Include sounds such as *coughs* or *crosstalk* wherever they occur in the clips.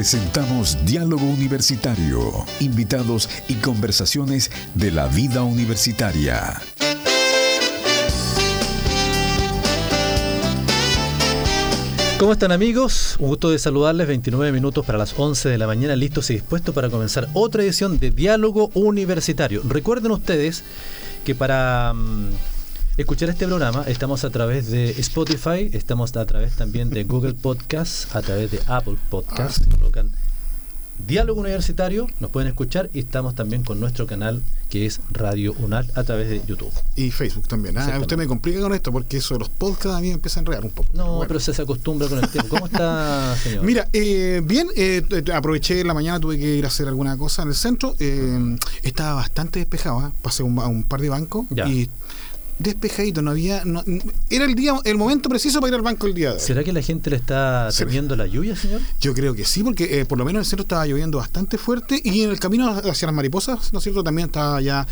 Presentamos Diálogo Universitario, invitados y conversaciones de la vida universitaria. ¿Cómo están amigos? Un gusto de saludarles. 29 minutos para las 11 de la mañana, listos y dispuestos para comenzar otra edición de Diálogo Universitario. Recuerden ustedes que para mm, escuchar este programa estamos a través de Spotify, estamos a través también de Google Podcasts, a través de Apple Podcasts. Colocan Diálogo Universitario, nos pueden escuchar y estamos también con nuestro canal que es Radio UNAL a través de YouTube. Y Facebook también. Ah, usted me complica con esto porque eso de los podcasts a mí me empieza a enredar un poco. No, pero se, acostumbra con el tiempo. ¿Cómo está, *laughs* señor? Mira, eh, bien, eh, aproveché la mañana, tuve que ir a hacer alguna cosa en el centro. Eh, estaba bastante despejado, ¿eh? pasé un, a un par de bancos y despejadito, no había. No, era el día, el momento preciso para ir al banco el día de hoy. ¿Será que la gente le está temiendo la lluvia, señor? Yo creo que sí, porque eh, por lo menos en el centro estaba lloviendo bastante fuerte y en el camino hacia las mariposas, ¿no es cierto? También estaba ya,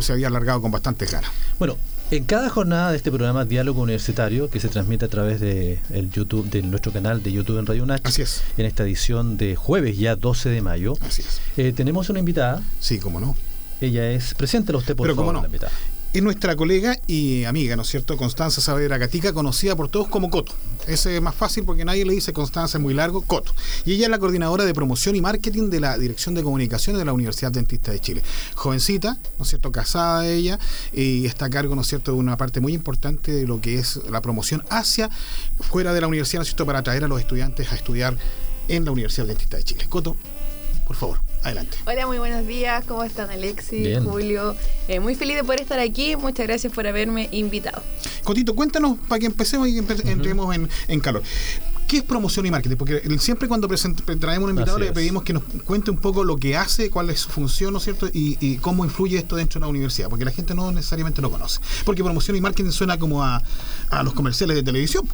se había alargado con bastantes ganas. Bueno, en cada jornada de este programa Diálogo Universitario, que se transmite a través de el YouTube, de nuestro canal de YouTube en Radio Nach, Así es. en esta edición de jueves ya 12 de mayo, Así es. Eh, tenemos una invitada. Sí, cómo no. Ella es, preséntela usted por Pero favor, cómo no. la invitada es nuestra colega y amiga, ¿no es cierto? Constanza Saavedra Gatica, conocida por todos como Coto. Ese es más fácil porque nadie le dice Constanza, es muy largo, Coto. Y ella es la coordinadora de promoción y marketing de la Dirección de Comunicaciones de la Universidad Dentista de Chile. Jovencita, ¿no es cierto? Casada ella y está a cargo, ¿no es cierto?, de una parte muy importante de lo que es la promoción hacia fuera de la universidad, ¿no es cierto?, para atraer a los estudiantes a estudiar en la Universidad Dentista de Chile. Coto, por favor. Adelante. Hola, muy buenos días. ¿Cómo están, Alexis, Julio? Eh, muy feliz de poder estar aquí. Muchas gracias por haberme invitado. Cotito, cuéntanos para que empecemos y entremos en, en calor. ¿Qué es promoción y marketing? Porque siempre cuando traemos un invitado le pedimos que nos cuente un poco lo que hace, cuál es su función, ¿no es cierto? Y, cómo influye esto dentro de la universidad, porque la gente no necesariamente lo conoce. Porque promoción y marketing suena como a, los comerciales de televisión.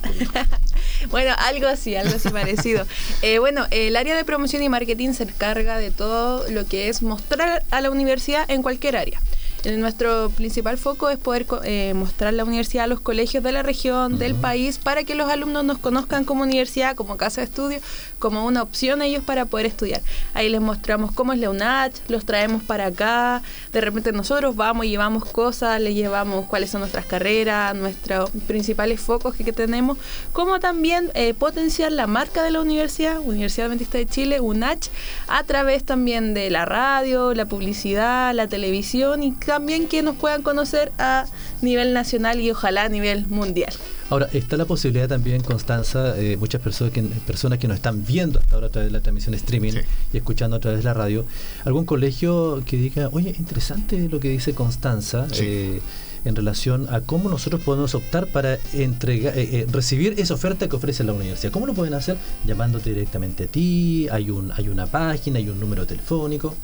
*laughs* bueno, algo así, algo así parecido. *laughs* Eh, bueno, el área de promoción y marketing se encarga de todo lo que es mostrar a la universidad en cualquier área. Nuestro principal foco es poder eh, mostrar la universidad a los colegios de la región, del país, para que los alumnos nos conozcan como universidad, como casa de estudio, como una opción ellos para poder estudiar. Ahí les mostramos cómo es la UNACH, los traemos para acá, de repente nosotros vamos y llevamos cosas, les llevamos cuáles son nuestras carreras, nuestros principales focos que, tenemos, como también eh, potenciar la marca de la universidad, Universidad Adventista de Chile, UNACH, a través también de la radio, la publicidad, la televisión y también que nos puedan conocer a nivel nacional y ojalá a nivel mundial. Ahora, está la posibilidad también, Constanza, eh, muchas personas que, personas que nos están viendo hasta ahora a través de la transmisión streaming y escuchando a través de la radio, algún colegio que diga, oye, interesante lo que dice Constanza. Eh, en relación a cómo nosotros podemos optar para entregar, eh, eh, recibir esa oferta que ofrece la universidad. ¿Cómo lo pueden hacer? Llamándote directamente a ti, hay, un, hay una página, hay un número telefónico.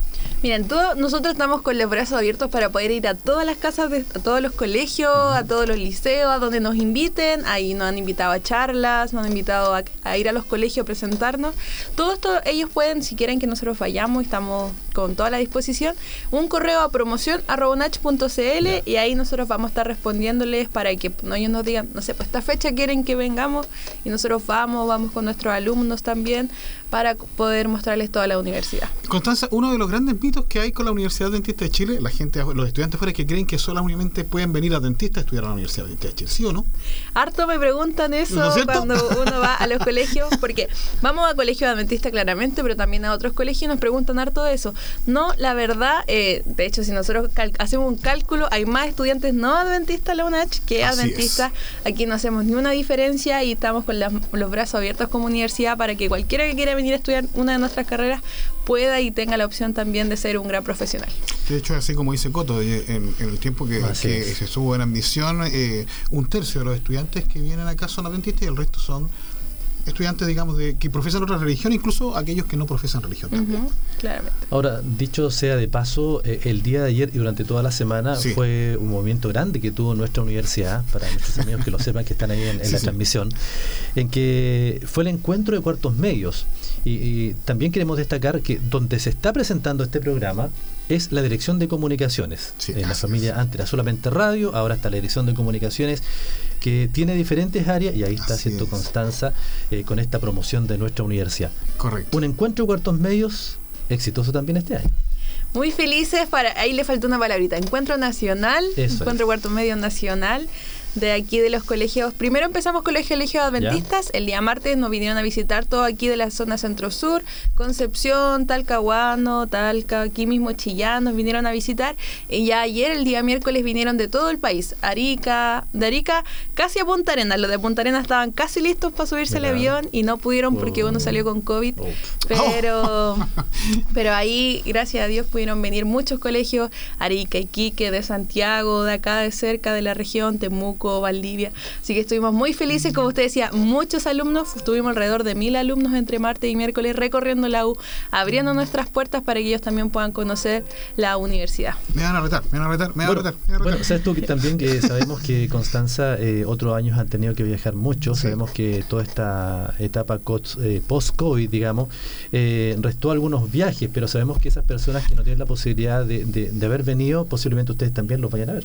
Miren, todo, nosotros estamos con los brazos abiertos para poder ir a todas las casas, de, a todos los colegios, a todos los liceos, a donde nos inviten. Ahí nos han invitado a charlas, nos han invitado a, ir a los colegios a presentarnos. Todo esto ellos pueden, si quieren que nosotros vayamos, estamos con toda la disposición, un correo a promoción y ahí nosotros vamos a estar respondiéndoles para que no, ellos nos digan, no sé, pues esta fecha quieren que vengamos y nosotros vamos, vamos con nuestros alumnos también para poder mostrarles toda la universidad. Constanza, uno de los grandes mitos que hay con la Universidad Dentista de Chile, la gente, los estudiantes fuera que creen que solamente pueden venir a dentista a estudiar a la Universidad Dentista de Chile, ¿sí o no? Harto me preguntan eso cuando uno va a los *laughs* colegios, porque vamos a colegios adventistas claramente, pero también a otros colegios y nos preguntan harto de eso. No, la verdad, eh, de hecho, si nosotros hacemos un cálculo, hay más estudiantes no adventistas en la UNACH que adventistas. Aquí no hacemos ni una diferencia y estamos con los brazos abiertos como universidad para que cualquiera que quiera venir a estudiar una de nuestras carreras pueda y tenga la opción también de ser un gran profesional. De hecho, así como dice Coto, eh, en, el tiempo que, se subo en ambición, eh, un tercio de los estudiantes que vienen acá son adventistas y el resto son estudiantes, digamos, de que profesan otra religión, incluso aquellos que no profesan religión claramente. Ahora, dicho sea de paso, eh, el día de ayer y durante toda la semana fue un movimiento grande que tuvo nuestra universidad, para nuestros amigos que lo sepan, que están ahí en, la transmisión, en que fue el encuentro de cuartos medios. Y, también queremos destacar que donde se está presentando este programa es la dirección de comunicaciones. Sí, en la familia antes era solamente radio, ahora está la dirección de comunicaciones que tiene diferentes áreas y ahí está Así haciendo es. Constanza eh, con esta promoción de nuestra universidad. Correcto. Un encuentro de cuartos medios exitoso también este año. Muy felices para. Ahí le faltó una palabrita. Encuentro nacional. Eso encuentro es. cuarto medio nacional. De aquí de los colegios. Primero empezamos con los colegios adventistas. El día martes nos vinieron a visitar todo aquí de la zona centro-sur. Concepción, Talcahuano, Talca, aquí mismo Chillán nos vinieron a visitar. Y ya ayer, el día miércoles, vinieron de todo el país. Arica, de Arica casi a Punta Arenas. Los de Punta Arenas estaban casi listos para subirse al avión y no pudieron porque Oh. uno salió con COVID. Oh. Pero, *laughs* pero ahí, gracias a Dios, pudieron venir muchos colegios, Arica, Iquique, de Santiago, de acá de cerca de la región, Temuco, Valdivia. Así que estuvimos muy felices, como usted decía, muchos alumnos, estuvimos alrededor de mil alumnos entre martes y miércoles recorriendo la U, abriendo nuestras puertas para que ellos también puedan conocer la universidad. Me van a retar, me van a retar, me van a Bueno, retar. me van a retar. bueno, sabes tú que también que sabemos que Constanza eh, otros años han tenido que viajar mucho, Sí. sabemos que toda esta etapa eh, post-COVID, digamos, eh, restó algunos viajes, pero sabemos que esas personas que no tienen la posibilidad de, de- de haber venido, posiblemente ustedes también los vayan a ver.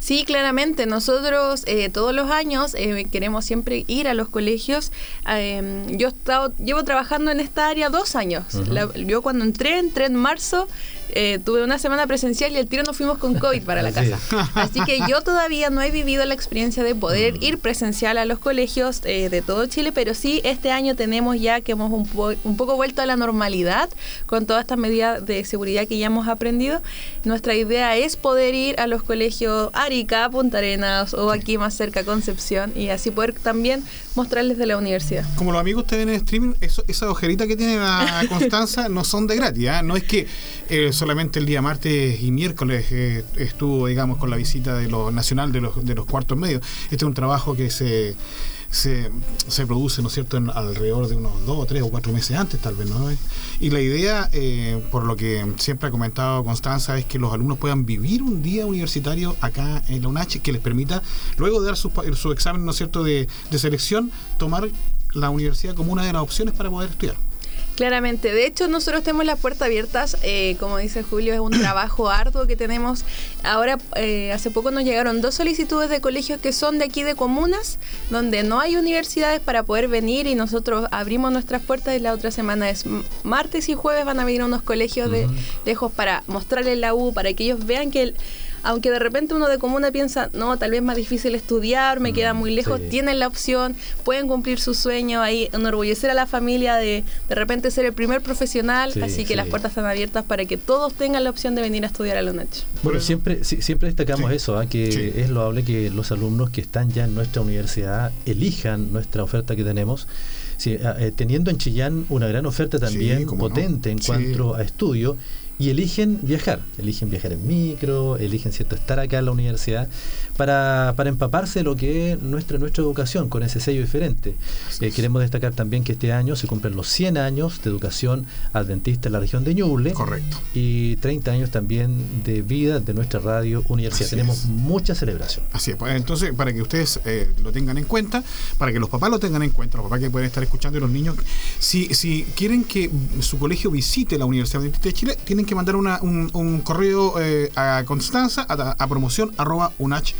Sí, claramente. Nosotros eh, todos los años eh, queremos siempre ir a los colegios. Eh, yo he estado, llevo trabajando en esta área dos años. La- yo cuando entré, entré en marzo, eh, tuve una semana presencial y el tiro nos fuimos con COVID para la *laughs* casa. Así que yo todavía no he vivido la experiencia de poder Mm. ir presencial a los colegios eh, de todo Chile, pero sí este año tenemos ya que hemos un, po- un poco vuelto a la normalidad con todas estas medidas de seguridad que ya hemos aprendido. Nuestra idea es poder ir a los colegios Arica, Punta Arenas o aquí más cerca Concepción y así poder también mostrarles de la universidad. Como los amigos te ven en streaming, eso, esa ojerita que tiene la *laughs* Constanza no son de gratis. ¿ah? No es que eh, solamente el día martes y miércoles eh, estuvo, digamos, con la visita de lo nacional de los, de los cuartos medios. Este es un trabajo que se, se, se produce, ¿no es cierto?, en alrededor de unos dos, tres o cuatro meses antes, tal vez, ¿no? Y la idea, eh, por lo que siempre ha comentado Constanza, es que los alumnos puedan vivir un día universitario acá en la UNACH que les permita, luego de dar su, su examen, ¿no es cierto?, de, de selección, tomar la universidad como una de las opciones para poder estudiar. Claramente, de hecho nosotros tenemos las puertas abiertas, eh, como dice Julio, es un *coughs* trabajo arduo que tenemos. Ahora, eh, hace poco nos llegaron dos solicitudes de colegios que son de aquí de comunas, donde no hay universidades para poder venir y nosotros abrimos nuestras puertas y la otra semana es martes y jueves van a venir unos colegios de lejos para mostrarles la U, para que ellos vean que... el- aunque de repente uno de comuna piensa, no, tal vez más difícil estudiar, me Mm, queda muy lejos, sí. tienen la opción, pueden cumplir su sueño ahí, enorgullecer a la familia de de repente ser el primer profesional, Sí, así que sí. las puertas están abiertas para que todos tengan la opción de venir a estudiar a la noche. Bueno, siempre, sí, siempre destacamos Sí. eso, ¿ah? que Sí. es loable que los alumnos que están ya en nuestra universidad elijan nuestra oferta que tenemos. Sí, ah, eh, teniendo en Chillán una gran oferta también Sí, cómo no. potente en Sí. cuanto a estudio y eligen viajar, eligen viajar en micro, eligen cierto estar acá en la universidad para, para empaparse de lo que es nuestra, nuestra educación con ese sello diferente. Eh, queremos destacar también que este año se cumplen los 100 años de educación adventista en la región de Ñuble Correcto. y 30 años también de vida de nuestra radio universidad. Así Tenemos es. mucha celebración. Así es, pues, entonces para que ustedes eh, lo tengan en cuenta, para que los papás lo tengan en cuenta, los papás que pueden estar escuchando y los niños, si, si quieren que su colegio visite la Universidad Adventista de Chile, tienen que mandar una- un, un correo eh, a Constanza a, a promoción arroba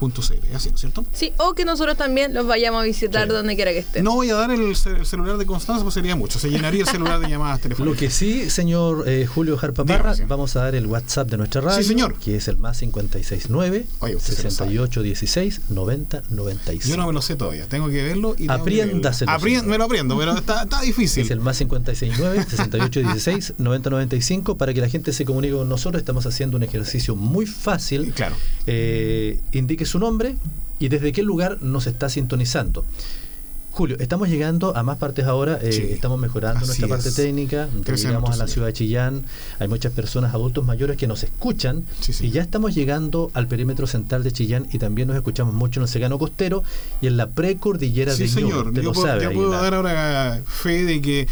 unach.cl, así, ¿no es cierto? Sí, o que nosotros también los vayamos a visitar Sí. donde quiera que estén. No voy a dar el, ce- el celular de Constanza, pues sería mucho, se llenaría el celular de llamadas Lo telefónicas. que sí, señor eh, Julio Jarpaparra, Dígame, vamos a dar el WhatsApp de nuestra radio, Sí, señor. que es el más 569 Oye, usted se lo sabe. 6816 90 95. Yo no me lo sé todavía, tengo que verlo y... Apriéndaselo, me lo aprendo, pero está, está difícil. Es el más 569 6816 90 95 para que la gente se comunique con nosotros. Estamos haciendo un ejercicio muy fácil. Claro. Eh, indique su nombre y desde qué lugar nos está sintonizando. Julio, estamos llegando a más partes ahora, eh, Sí, estamos mejorando nuestra parte técnica, llegamos a la ciudad de Chillán, hay muchas personas, adultos mayores que nos escuchan Sí, sí. y ya estamos llegando al perímetro central de Chillán y también nos escuchamos mucho en el Secano Costero y en la precordillera de Ñuble, señor, usted yo lo puedo, sabe yo ahí, puedo la- dar ahora fe de que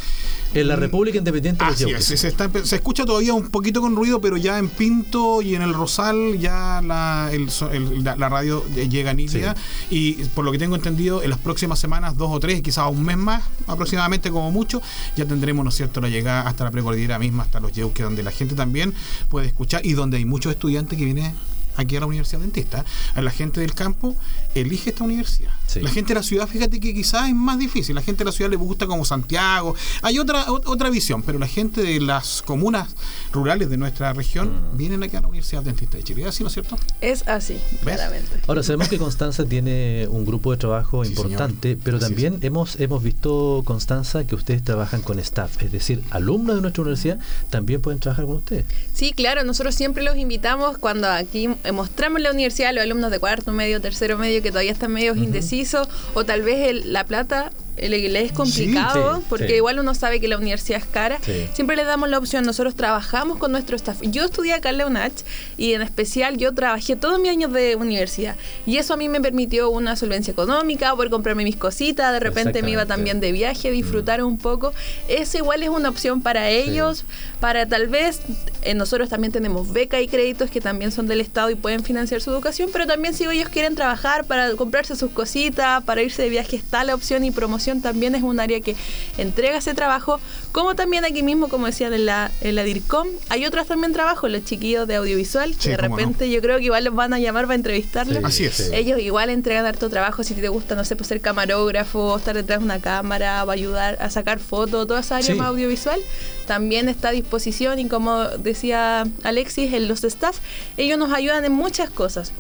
en la República Independiente de Así es, se, está empe- se escucha todavía un poquito con ruido, pero ya en Pinto y en el Rosal ya la, el so- el- la, la radio llega nítida y por lo que tengo entendido, en las próximas semanas, dos o tres, quizás un mes más, aproximadamente como mucho, ya tendremos, ¿no es cierto?, la llegada hasta la precordillera misma, hasta los Yeuques, donde la gente también puede escuchar y donde hay muchos estudiantes que vienen aquí a la Universidad Dentista. A la gente del campo elige esta universidad. Sí. La gente de la ciudad, fíjate que quizás es más difícil. La gente de la ciudad le gusta como Santiago. Hay otra ot- otra visión, pero la gente de las comunas rurales de nuestra región Mm. vienen aquí a la Universidad Dentista de Chile. ¿Es así, no es cierto? Es así, claramente. Ahora sabemos que Constanza tiene un grupo de trabajo Sí, importante, señor. pero Así también hemos hemos visto Constanza que ustedes trabajan con staff, es decir, alumnos de nuestra universidad también pueden trabajar con ustedes. Sí, claro, nosotros siempre los invitamos cuando aquí eh, mostramos la universidad a los alumnos de cuarto medio, tercero medio que todavía están medio indecisos o tal vez el- la plata el inglés es complicado sí, porque sí. igual uno sabe que la universidad es cara. Sí. Siempre les damos la opción, nosotros trabajamos con nuestro staff. Yo estudié acá en la UNACH y en especial yo trabajé todos mis años de universidad y eso a mí me permitió una solvencia económica, poder comprarme mis cositas, de repente me iba también de viaje, disfrutar un poco. Eso igual es una opción para ellos, para tal vez, eh, nosotros también tenemos beca y créditos que también son del Estado y pueden financiar su educación, pero también si ellos quieren trabajar para comprarse sus cositas, para irse de viaje, está la opción y promoción también es un área que entrega ese trabajo, como también aquí mismo, como decían en la, en la DIRCOM, hay otros también trabajos, los chiquillos de audiovisual, Sí, que de no. repente yo creo que igual los van a llamar para entrevistarlos. Sí, Así es. Ellos igual entregan harto trabajo si te gusta, no sé, pues ser camarógrafo, estar detrás de una cámara, va a ayudar a sacar fotos, toda esa área Sí. más audiovisual, también está a disposición y como decía Alexis, en los staff, ellos nos ayudan en muchas cosas.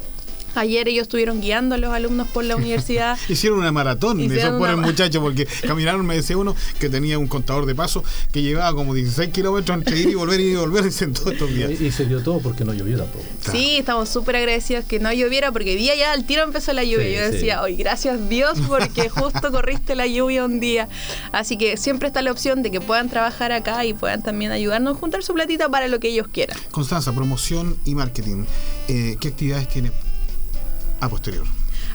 Ayer ellos estuvieron guiando a los alumnos por la universidad. *laughs* Hicieron una maratón Hicieron esos pobres una ma- muchachos porque *laughs* caminaron, me decía uno, que tenía un contador de paso que llevaba como 16 kilómetros entre ir y volver y volver *laughs* en todos estos días. Y, y se dio todo porque no tampoco. Claro. Sí, estamos súper agradecidos que no lloviera porque día ya al tiro empezó la lluvia. Sí, Yo decía, sí. hoy gracias Dios porque justo corriste la lluvia un día. Así que siempre está la opción de que puedan trabajar acá y puedan también ayudarnos a juntar su platita para lo que ellos quieran. Constanza, promoción y marketing. Eh, ¿Qué actividades tiene a posterior?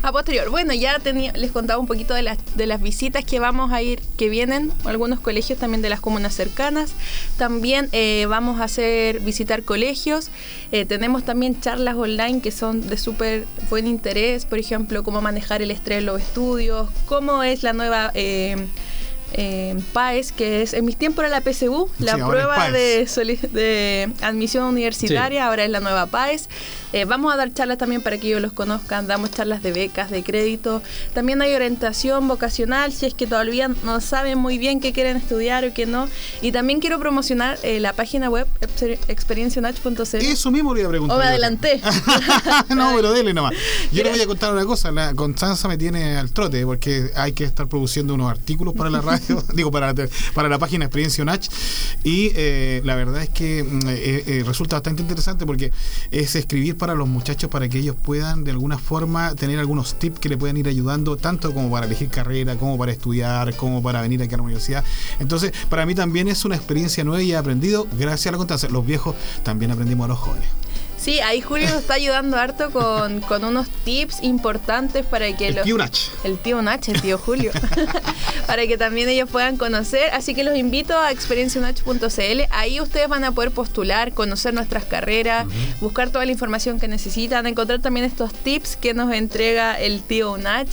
A posterior, bueno, ya les contaba un poquito de las, de las visitas que vamos a ir, que vienen, algunos colegios también de las comunas cercanas. También eh, vamos a hacer, visitar colegios. Eh, tenemos también charlas online que son de súper buen interés, por ejemplo, cómo manejar el estrés en los estudios, cómo es la nueva... eh, eh, PAES, que es en mis tiempos era la PSU, la Sí, prueba de, admisión universitaria, ahora es la nueva PAES. Eh, vamos a dar charlas también para que ellos los conozcan, damos charlas de becas, de crédito. También hay orientación vocacional, si es que todavía no saben muy bien qué quieren estudiar o qué no. Y también quiero promocionar eh, la página web exper- experiencianach.cl. Eso mismo le iba a preguntar. O me yo. adelanté. *laughs* no, pero dele nomás. Yo le voy a contar una cosa. La Constanza me tiene al trote porque hay que estar produciendo unos artículos para la radio, *laughs* *laughs* digo, para para la página Experiencia Unach. Y eh, la verdad es que mm, eh, eh, resulta bastante interesante porque es escribir para los muchachos para que ellos puedan de alguna forma tener algunos tips que le puedan ir ayudando, tanto como para elegir carrera, como para estudiar, como para venir aquí a la universidad. Entonces, para mí también es una experiencia nueva y he aprendido gracias a la Constanza. Los viejos también aprendimos a los jóvenes. Sí, ahí Julio nos está ayudando harto con, con unos tips importantes para que El los... tío Unach. El tío Nach, el tío Julio. *laughs* *laughs* para que también ellos puedan conocer. Así que los invito a experiencianach.cl. Ahí ustedes van a poder postular, conocer nuestras carreras, buscar toda la información que necesitan, encontrar también estos tips que nos entrega el tío Nach.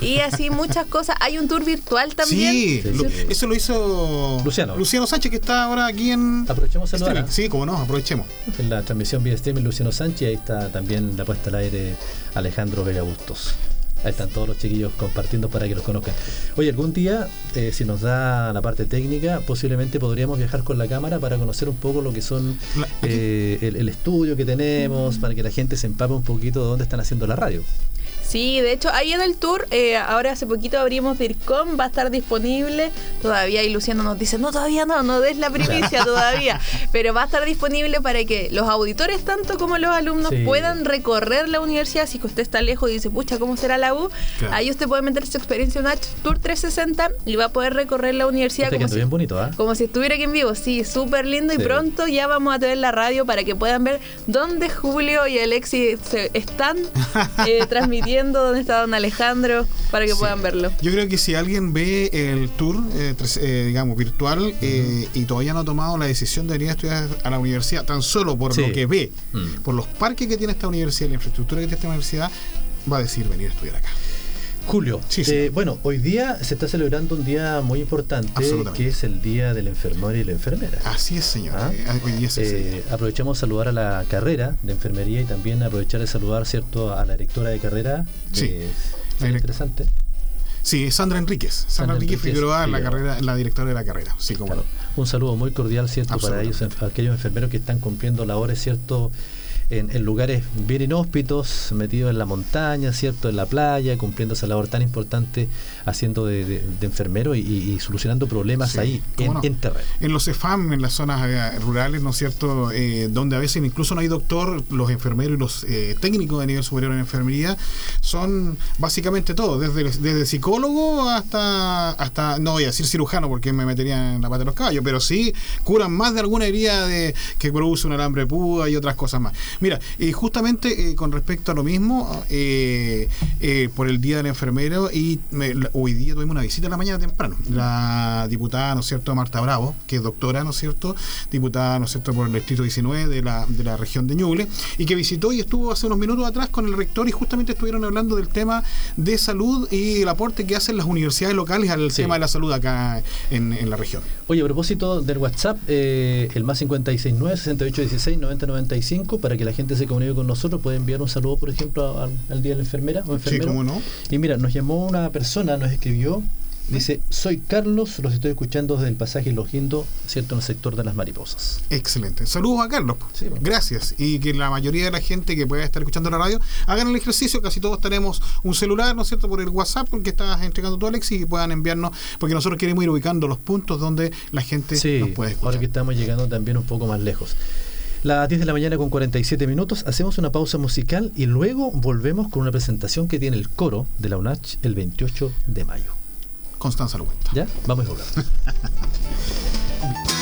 Y así *laughs* muchas cosas. Hay un tour virtual también. Sí, Sí, lo- sí. eso lo hizo Luciano. Luciano Sánchez, que está ahora aquí en Aprovechemos streaming. Sí, como no, aprovechemos. en la transmisión vía streaming Luciano Sánchez, ahí está también la puesta al aire Alejandro Vega Bustos. Ahí están todos los chiquillos compartiendo para que los conozcan. Oye, algún día, eh, si nos da la parte técnica, posiblemente podríamos viajar con la cámara para conocer un poco lo que son eh, el, el estudio que tenemos, para que la gente se empape un poquito de dónde están haciendo la radio. Sí, de hecho, ahí en el tour, eh, ahora hace poquito abrimos DIRCOM, va a estar disponible. Todavía, y Luciano nos dice, no, todavía no, no des la *laughs* primicia todavía. Pero va a estar disponible para que los auditores, tanto como los alumnos, Sí. puedan recorrer la universidad. Si usted está lejos y dice, pucha, ¿cómo será la U? Claro. Ahí usted puede meter su experiencia en H Tour 360 y va a poder recorrer la universidad Está como si, bien bonito, ¿ah? como si estuviera aquí en vivo. Sí, súper lindo. Sí. Y pronto ya vamos a tener la radio para que puedan ver dónde Julio y Alexis se están eh, *laughs* transmitiendo, dónde está don Alejandro, para que Sí. puedan verlo. Yo creo que si alguien ve el tour, eh, eh, digamos, virtual eh, y todavía no ha tomado la decisión de venir a estudiar a la universidad, tan solo por Sí. lo que ve, Mm. por los parques que tiene esta universidad, la infraestructura que tiene esta universidad, va a decir venir a estudiar acá. Julio, Sí, sí. eh, bueno, hoy día se está celebrando un día muy importante, que es el Día del Enfermero y la Enfermera. Así es, señor. Ah. Eh, hoy día. Eh, aprovechamos saludar a la carrera de enfermería y también aprovechar de saludar cierto a la directora de carrera. Sí. La muy interesante. Sí, Sandra Enríquez. Sandra, Sandra Enríquez Enríquez Figueroa, la, carrera, la directora de la carrera. Sí, como Claro. Un saludo muy cordial, ¿cierto? Para ellos, aquellos enfermeros que están cumpliendo labores, ¿cierto? En, en lugares bien inhóspitos, metidos en la montaña, ¿cierto? En la playa, cumpliendo esa labor tan importante, haciendo de, de- de enfermero y, solucionando problemas Sí, ahí, en, no. en terreno. en los CEFAM, en las zonas eh, rurales, ¿no es cierto? Eh, donde a veces incluso no hay doctor, los enfermeros y los eh, técnicos de nivel superior en enfermería son básicamente todo, desde, desde psicólogo hasta, hasta, no voy a decir cirujano porque me metería en la pata de los caballos, pero sí curan más de alguna herida de, que produce un alambre de púa y otras cosas más. Mira, eh, justamente eh, con respecto a lo mismo, eh, eh, por el Día del Enfermero, y me- la- hoy día tuvimos una visita en la mañana temprano. La diputada, ¿no es cierto?, Marta Bravo, que es doctora, ¿no es cierto?, diputada, ¿no es cierto?, por el distrito 19 de la, de la región de Ñuble, y que visitó y estuvo hace unos minutos atrás con el rector y justamente estuvieron hablando del tema de salud y el aporte que hacen las universidades locales al Sí. tema de la salud acá en, en la región. Oye, a propósito del WhatsApp, eh, el más 569-6816-9095, para que la gente se comunique con nosotros, puede enviar un saludo, por ejemplo, al, al Día de la Enfermera o Sí, enfermero. cómo no. Y mira, nos llamó una persona, nos escribió, dice, soy Carlos, los estoy escuchando desde el pasaje Los Guindos, ¿cierto? En el sector de las mariposas. Excelente. Saludos a Carlos. Sí, bueno. Gracias. Y que la mayoría de la gente que pueda estar escuchando la radio hagan el ejercicio. Casi todos tenemos un celular, ¿no es cierto? Por el WhatsApp, porque estás entregando tú, Alexis, y puedan enviarnos, porque nosotros queremos ir ubicando los puntos donde la gente Sí, nos puede escuchar. ahora que estamos llegando también un poco más lejos. Las 10 de la mañana con 47 minutos, hacemos una pausa musical y luego volvemos con una presentación que tiene el coro de la UNACH el 28 de mayo. Constanza lo cuenta. ¿Ya? Vamos a volver. *laughs*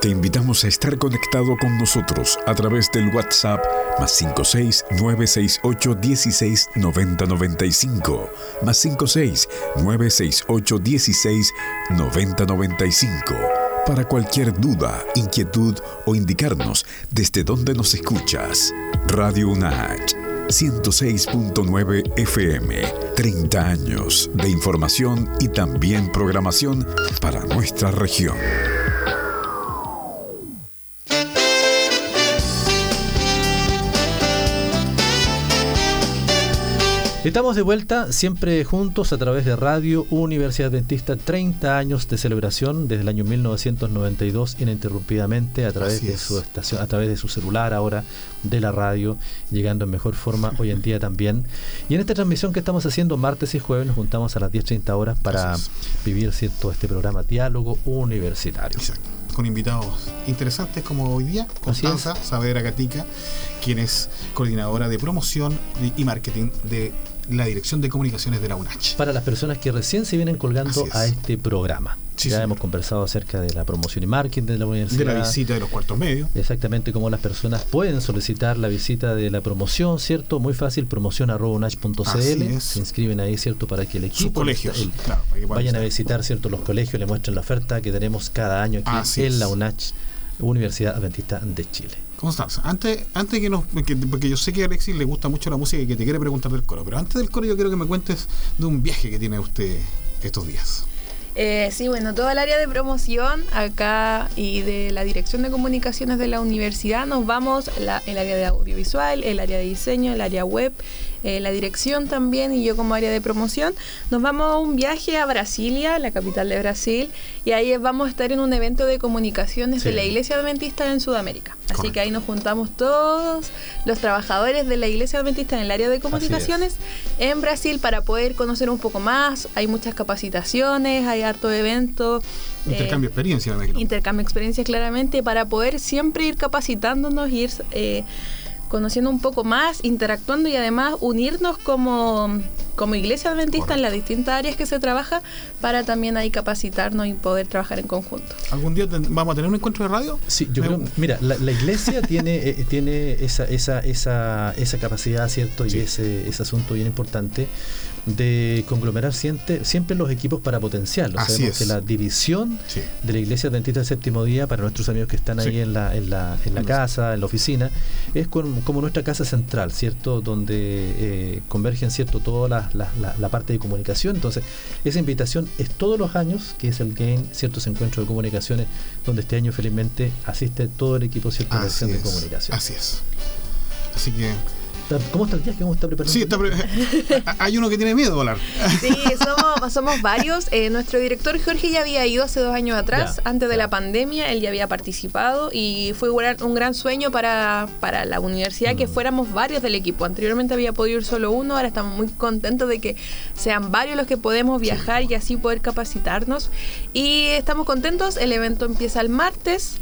Te invitamos a estar conectado con nosotros a través del WhatsApp más 56 968 16 90 95 más 56 968 16 90 95 para cualquier duda, inquietud o indicarnos desde dónde nos escuchas. Radio UNACH 106.9 FM, 30 años de información y también programación para nuestra región. Estamos de vuelta, siempre juntos a través de Radio Universidad Adventista, 30 años de celebración desde el año 1992 ininterrumpidamente a través Así de es. su estación, a través de su celular ahora, de la radio, llegando en mejor forma *laughs* hoy en día también. Y en esta transmisión que estamos haciendo martes y jueves nos juntamos a las 10.30 horas para vivir cierto este programa Diálogo Universitario. Exacto. Con invitados interesantes como hoy día, Constanza Saavedra Catica, quien es coordinadora de promoción y marketing de la Dirección de Comunicaciones de la UNACH. Para las personas que recién se vienen colgando es. a este programa. Sí, ya señor. hemos conversado acerca de la promoción y marketing de la universidad. De la visita de los cuartos medios. Exactamente cómo las personas pueden solicitar la visita de la promoción, ¿cierto? Muy fácil, promoción.unach.cl. Se inscriben ahí, ¿cierto? Para que el equipo. Sus colegios, el- claro, vayan a visitar. visitar, ¿cierto? Los colegios, le muestren la oferta que tenemos cada año aquí Así en es. la UNACH, Universidad Adventista de Chile. Constanza, antes, antes que nos. que- porque yo sé que a Alexis le gusta mucho la música y que te quiere preguntar del coro, pero antes del coro yo quiero que me cuentes de un viaje que tiene usted estos días. Eh, sí, bueno, todo el área de promoción acá y de la dirección de comunicaciones de la universidad nos vamos, la- el área de audiovisual, el área de diseño, el área web, eh, la dirección también y yo como área de promoción, nos vamos a un viaje a Brasilia, la capital de Brasil, y ahí vamos a estar en un evento de comunicaciones de la Iglesia Adventista en Sudamérica. Así Correcto. que ahí nos juntamos todos los trabajadores de la Iglesia Adventista en el área de comunicaciones en Brasil para poder conocer un poco más. Hay muchas capacitaciones, hay harto evento. eh, Intercambio de experiencia, me imagino. intercambio de experiencias claramente para poder siempre ir capacitándonos y ir eh, conociendo un poco más, interactuando y además unirnos como, como iglesia adventista en las distintas áreas que se trabaja para también ahí capacitarnos y poder trabajar en conjunto. ¿Algún día vamos a tener un encuentro de radio? Sí, yo Me- creo, mira, la, la iglesia *laughs* tiene, eh, tiene esa, esa, esa, esa capacidad, ¿cierto? Y ese, ese asunto bien importante de conglomerar siempre, siempre los equipos para potenciarlos. Así Sabemos es. que la división Sí. de la Iglesia Adventista del Séptimo Día, para nuestros amigos que están ahí Sí. en la, en la, en la casa, en la oficina, es con- como nuestra casa central, ¿cierto? Donde eh, convergen, ¿cierto? Toda la, la- parte de comunicación. Entonces, esa invitación es todos los años, que es el GAIN, ¿cierto? Ese encuentro de comunicaciones, donde este año felizmente asiste todo el equipo, ¿cierto? De Así dirección de es. comunicación. Así es. Así que. ¿Cómo está el viaje? ¿Cómo está preparando? Sí, está pre- *laughs* hay uno que tiene miedo a volar. Sí, somos, somos varios. Eh, nuestro director Jorge ya había ido hace dos años atrás, Ya, antes de ya. la pandemia, él ya había participado y fue un gran, sueño para, para la universidad que Mm. fuéramos varios del equipo. Anteriormente había podido ir solo uno, ahora estamos muy contentos de que sean varios los que podemos viajar y así poder capacitarnos. Y estamos contentos, el evento empieza el martes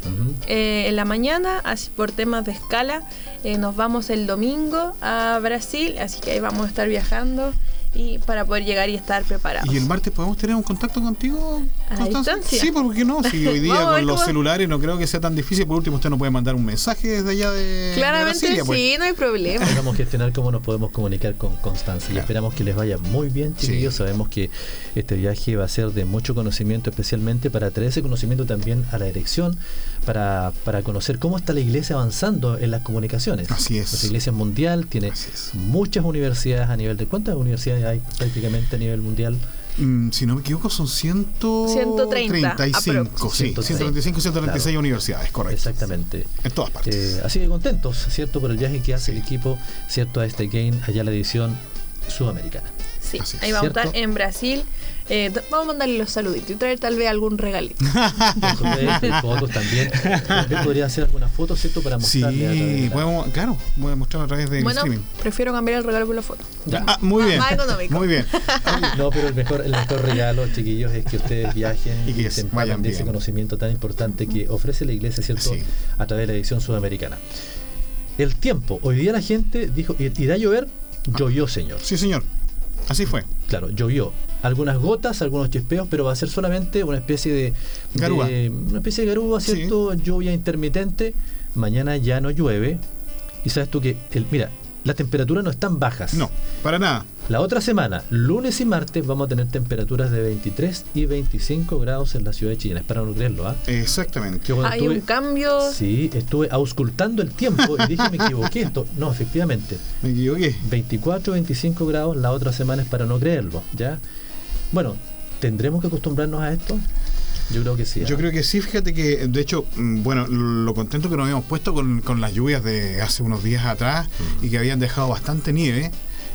eh, en la mañana, así por temas de escala. Eh, nos vamos el domingo a Brasil, así que ahí vamos a estar viajando y para poder llegar y estar preparados. ¿Y el martes podemos tener un contacto contigo, ¿A Constanza? distancia? Sí, ¿por qué no? Si *laughs* hoy día con los cómo- celulares no creo que sea tan difícil. Por último, usted nos puede mandar un mensaje desde allá de, de Claramente Brasilia, pues. sí, no hay problema. Vamos a gestionar cómo nos podemos comunicar con Constanza y Claro. esperamos que les vaya muy bien, Sí. chiquillos. Sabemos que este viaje va a ser de mucho conocimiento, especialmente para traer ese conocimiento también a la dirección, para, para conocer cómo está la iglesia avanzando en las comunicaciones. Así es. Nuestra iglesia mundial tiene muchas universidades a nivel de... ¿Cuántas universidades hay prácticamente a nivel mundial? Mm, si no me equivoco, son 130, 135, aprox. sí, 130. 135, 136 Claro. universidades, correcto. Exactamente. En todas partes. Eh, así que contentos, ¿cierto? Por el viaje que hace Sí. el equipo, ¿cierto? A este game, allá la edición sudamericana. Sí, ahí vamos a estar en Brasil. Eh, vamos a mandarle los saluditos y traer tal vez algún regalito. *laughs* De fotos también. También podría hacer algunas fotos, ¿cierto? Para sí, mostrarle de la- podemos, claro, voy a mostrar a través del bueno, streaming. prefiero cambiar el regalo por la foto. Ya. Ah, muy Más- bien. más económico. Muy bien. *laughs* No, pero el mejor, el mejor regalo, chiquillos, es que ustedes viajen Y que se vayan de ese conocimiento tan importante que ofrece la iglesia, ¿cierto? Sí. A través de la edición sudamericana. El tiempo. Hoy día la gente dijo, "¿Ir- ¿irá a llover? Llovió, señor. Sí, señor. Así fue. Claro, llovió. Algunas gotas, algunos chispeos, pero va a ser solamente una especie de, Garúa. de- una especie de garúa, Sí. ¿cierto? Lluvia intermitente. Mañana ya no llueve. Y sabes tú que, el, mira, las temperaturas no están bajas. No, para nada. La otra semana, lunes y martes, vamos a tener temperaturas de 23 y 25 grados en la ciudad de Chile. Espero no creerlo, ¿ah? Exactamente. Hay estuve- un cambio. Sí, estuve auscultando el tiempo y dije, me equivoqué. Esto, no, efectivamente. Me equivoqué. 24, 25 grados la otra semana es para no creerlo, ¿ya? Bueno, ¿tendremos que acostumbrarnos a esto? Yo creo que sí. Yo ¿ah? creo que sí, fíjate que, de hecho, mm, bueno, lo contento que nos habíamos puesto con, con las lluvias de hace unos días atrás Mm. y que habían dejado bastante nieve.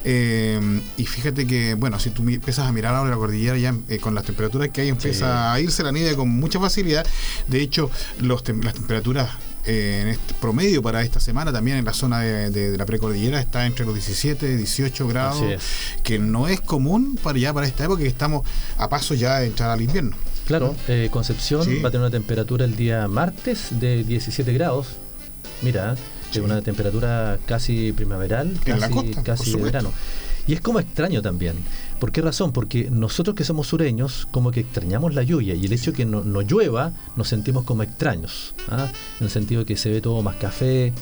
eh, y fíjate que, bueno, si tú empiezas a mirar ahora la cordillera, ya eh, con las temperaturas que hay, empieza Sí. a irse la nieve con mucha facilidad. De hecho, los tem- las temperaturas eh, en este promedio para esta semana también en la zona de, de- de la precordillera está entre los 17 y 18 grados, es. que no es común para ya para esta época que estamos a paso ya de entrar al invierno. Claro, eh, Concepción Sí. va a tener una temperatura el día martes de 17 grados. Mira, Sí. es una temperatura casi primaveral, casi, costa, casi de verano. Y es como extraño también. ¿Por qué razón? Porque nosotros que somos sureños, como que extrañamos la lluvia y el hecho de que no, no llueva, nos sentimos como extraños. ¿ah? En el sentido de que se ve todo más café.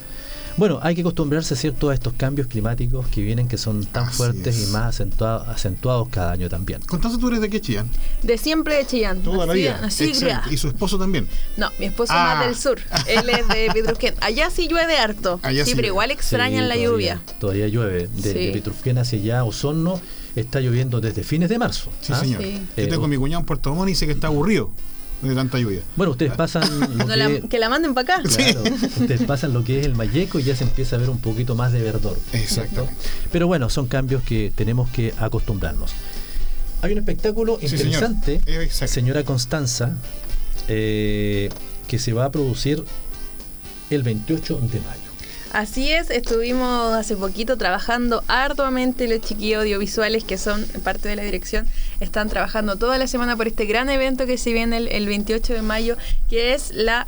Bueno, hay que acostumbrarse, ¿cierto?, a estos cambios climáticos que vienen, que son tan Así fuertes es. y más acentua- acentuados cada año también. Constanza, ¿tú eres de qué Chillán? De siempre de Chillán. Toda la vida. criada. Y su esposo también. No, mi esposo Ah. más del sur. Él es de *laughs* Pitrusquén. Allá sí llueve harto. Allá sí, sí pero igual extrañan Sí, la todavía- lluvia. Todavía llueve. De, Sí. de Pitrufquén hacia allá, Osorno, está lloviendo desde fines de marzo. Sí, ¿ah? señor. Sí. Yo Eh, tengo a mi cuñado en Puerto Montt y dice que está aburrido de tanta lluvia. Bueno, ustedes pasan lo *laughs* No la- que, que la manden para acá. claro, ustedes pasan lo que es el Mayeco y ya se empieza a ver un poquito más de verdor. Exactamente. Pero bueno, son cambios que tenemos que acostumbrarnos. Hay un espectáculo Sí, interesante, Eh, exacto. señora Constanza, eh, que se va a producir el 28 de mayo. Así es, estuvimos hace poquito trabajando arduamente los chiquillos audiovisuales que son parte de la dirección. Están trabajando toda la semana por este gran evento que se viene el, el 28 de mayo, que es la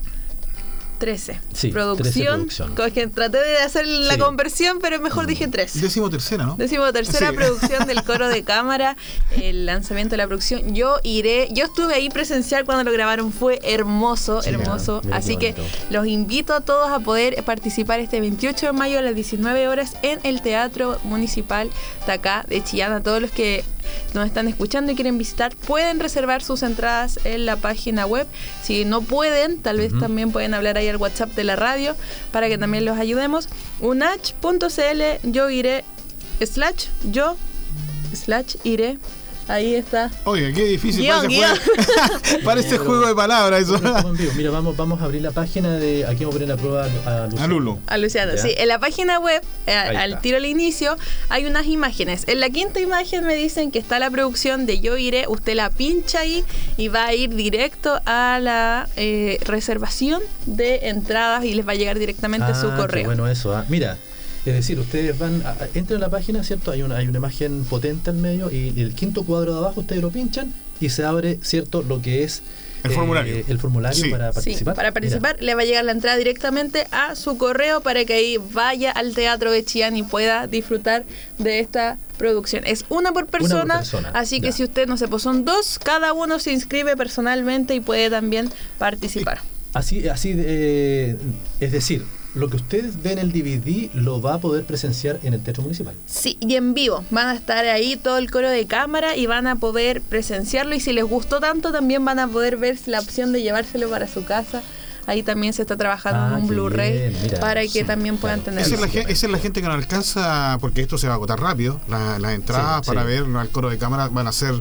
13 Sí, 13 producción. producción. Con que traté de hacer la Sí. conversión, pero mejor dije 13. Décimo tercera, ¿no? Décimo tercera Sí. producción del *laughs* coro de cámara, el lanzamiento de la producción. Yo iré, yo estuve ahí presencial cuando lo grabaron, fue hermoso, Sí, hermoso. mira Así que los invito a todos a poder participar este 28 de mayo a las 19 horas en el Teatro Municipal de acá de Chillán. A todos los que nos están escuchando y quieren visitar, pueden reservar sus entradas en la página web. Si no pueden, tal vez también pueden hablar ahí al WhatsApp de la radio para que también los ayudemos. unach.cl, yo iré, slash, yo, slash, iré. Ahí está. Oiga, qué difícil. Guión, parece guion. juego, *laughs* parece juego de palabras eso. Mira, vamos, vamos a abrir la página de. Aquí vamos a poner la prueba a, a Luciano. A Lulo. A Luciano, Ya. sí. En la página web, eh, al está. tiro al inicio, hay unas imágenes. En la quinta imagen me dicen que está la producción de Yo Iré. Usted la pincha ahí y va a ir directo a la eh, reservación de entradas y les va a llegar directamente a su Ah, qué correo. bueno eso. ah. Mira, es decir, ustedes van, a- a- entran a la página, ¿cierto? Hay una, hay una imagen potente al medio y el quinto cuadro de abajo ustedes lo pinchan y se abre, ¿cierto? Lo que es El formulario. El formulario Sí. para Sí, participar. para participar le va a llegar la entrada directamente a su correo para que ahí vaya al Teatro de Chillán y pueda disfrutar de esta producción. Es una por persona, persona, así que ya. si usted no se pues son dos, cada uno se inscribe personalmente y puede también participar. Así, así eh, es decir, lo que ustedes ven en el DVD lo va a poder presenciar en el Teatro Municipal. Sí, y en vivo. Van a estar ahí todo el coro de cámara y van a poder presenciarlo. Y si les gustó tanto, también van a poder ver la opción de llevárselo para su casa. Ahí también se está trabajando Ah, en un Blu-ray para que Sí, también puedan claro. tener. Esa es, la, Sí, gen- esa es la gente que no alcanza, porque esto se va a agotar rápido. la- Las entradas Sí, para sí. ver al coro de cámara van a ser.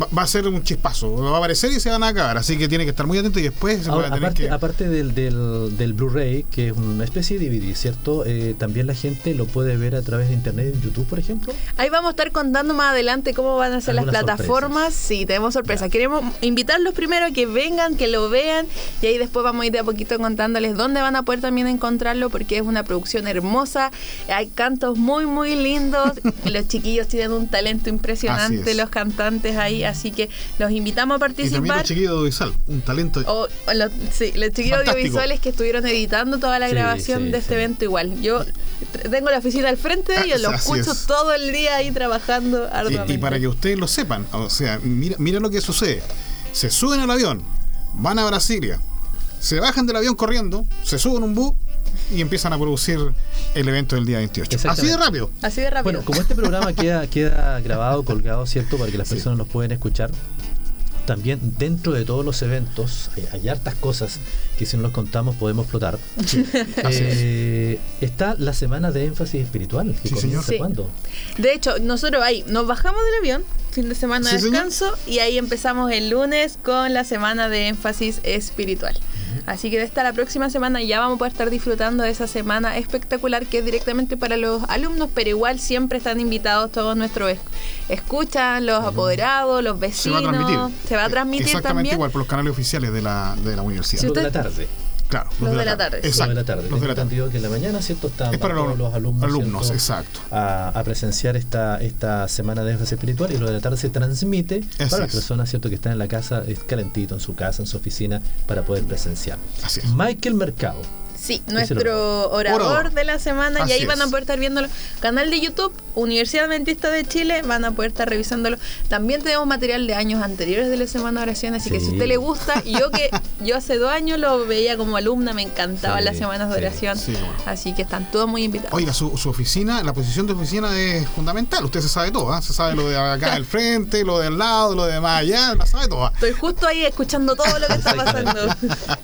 Va, va a ser un chispazo. Va a aparecer y se van a acabar. Así que tiene que estar muy atento y después se Ahora, va a tener aparte, que. aparte del, del, del Blu-ray, que es una especie de DVD, ¿cierto? Eh, también la gente lo puede ver a través de internet en YouTube, por ejemplo. Ahí vamos a estar contando más adelante cómo van a ser las plataformas. Sí, tenemos sorpresas. Queremos invitarlos primero a que vengan, que lo vean y ahí después vamos a ir a poquito contándoles dónde van a poder también encontrarlo porque es una producción hermosa, hay cantos muy muy lindos, *laughs* los chiquillos tienen un talento impresionante, es. los cantantes ahí, así que los invitamos a Y también participar. los chiquillos audiovisual, un talento. O, o los, sí, los chiquillos Fantástico. audiovisuales que estuvieron editando toda la Sí, grabación sí, de este sí. evento igual. Yo tengo la oficina al frente de ellos, Ah, los escucho es. todo el día ahí trabajando Y- arduamente. Y, para que ustedes lo sepan, o sea, mira, mira lo que sucede. Se suben al avión, van a Brasilia, se bajan del avión corriendo, se suben a un bus y empiezan a producir el evento del día 28. Así de rápido. Así de rápido. Bueno, como este programa queda, queda grabado, colgado, ¿cierto? Para que las Sí. personas nos puedan escuchar. También dentro de todos los eventos hay, hay hartas cosas que si no los contamos podemos explotar. *laughs* Eh, está la semana de énfasis espiritual. Que Sí, señor. comienza cuándo? De hecho, nosotros ahí nos bajamos del avión, fin de semana Sí, de señor. descanso, y ahí empezamos el lunes con la semana de énfasis espiritual. Así que de esta a la próxima semana ya vamos a poder estar disfrutando de esa semana espectacular que es directamente para los alumnos, pero igual siempre están invitados todos nuestros es- escuchan, los apoderados, los Se va vecinos. a transmitir. Se va a transmitir Exactamente también. igual por los canales oficiales de la, de la universidad. Si de la usted- tarde. Claro, Los de la tarde, sí. Los Exacto, de la tarde. Los de la tarde. que en la mañana, ¿cierto? Están Es para todos los los alumnos, alumnos, ¿cierto? exacto. A, a presenciar esta, esta semana de énfasis espiritual y lo de la tarde se transmite Así para las personas cierto que están en la casa, es calentito en su casa, en su oficina, para poder presenciar. Así es. Michael Mercado. Sí, nuestro orador, Orador. de la semana y ahí van a poder estar viéndolo. Canal de YouTube, Universidad Adventista de Chile, van a poder estar revisándolo. También tenemos material de años anteriores de la semana de oración, así que si a usted le gusta, y yo que *laughs* yo hace dos años lo veía como alumna, me encantaban Sí, las semanas de oración. sí, bueno. Así que están todos muy invitados. Oiga, su, su oficina, la posición de oficina es fundamental. Usted se sabe todo, ¿ah? Se sabe lo de acá *laughs* del frente, lo del lado, lo de más allá, la sabe todo. ¿ah? Estoy justo ahí escuchando todo lo que está pasando. *laughs*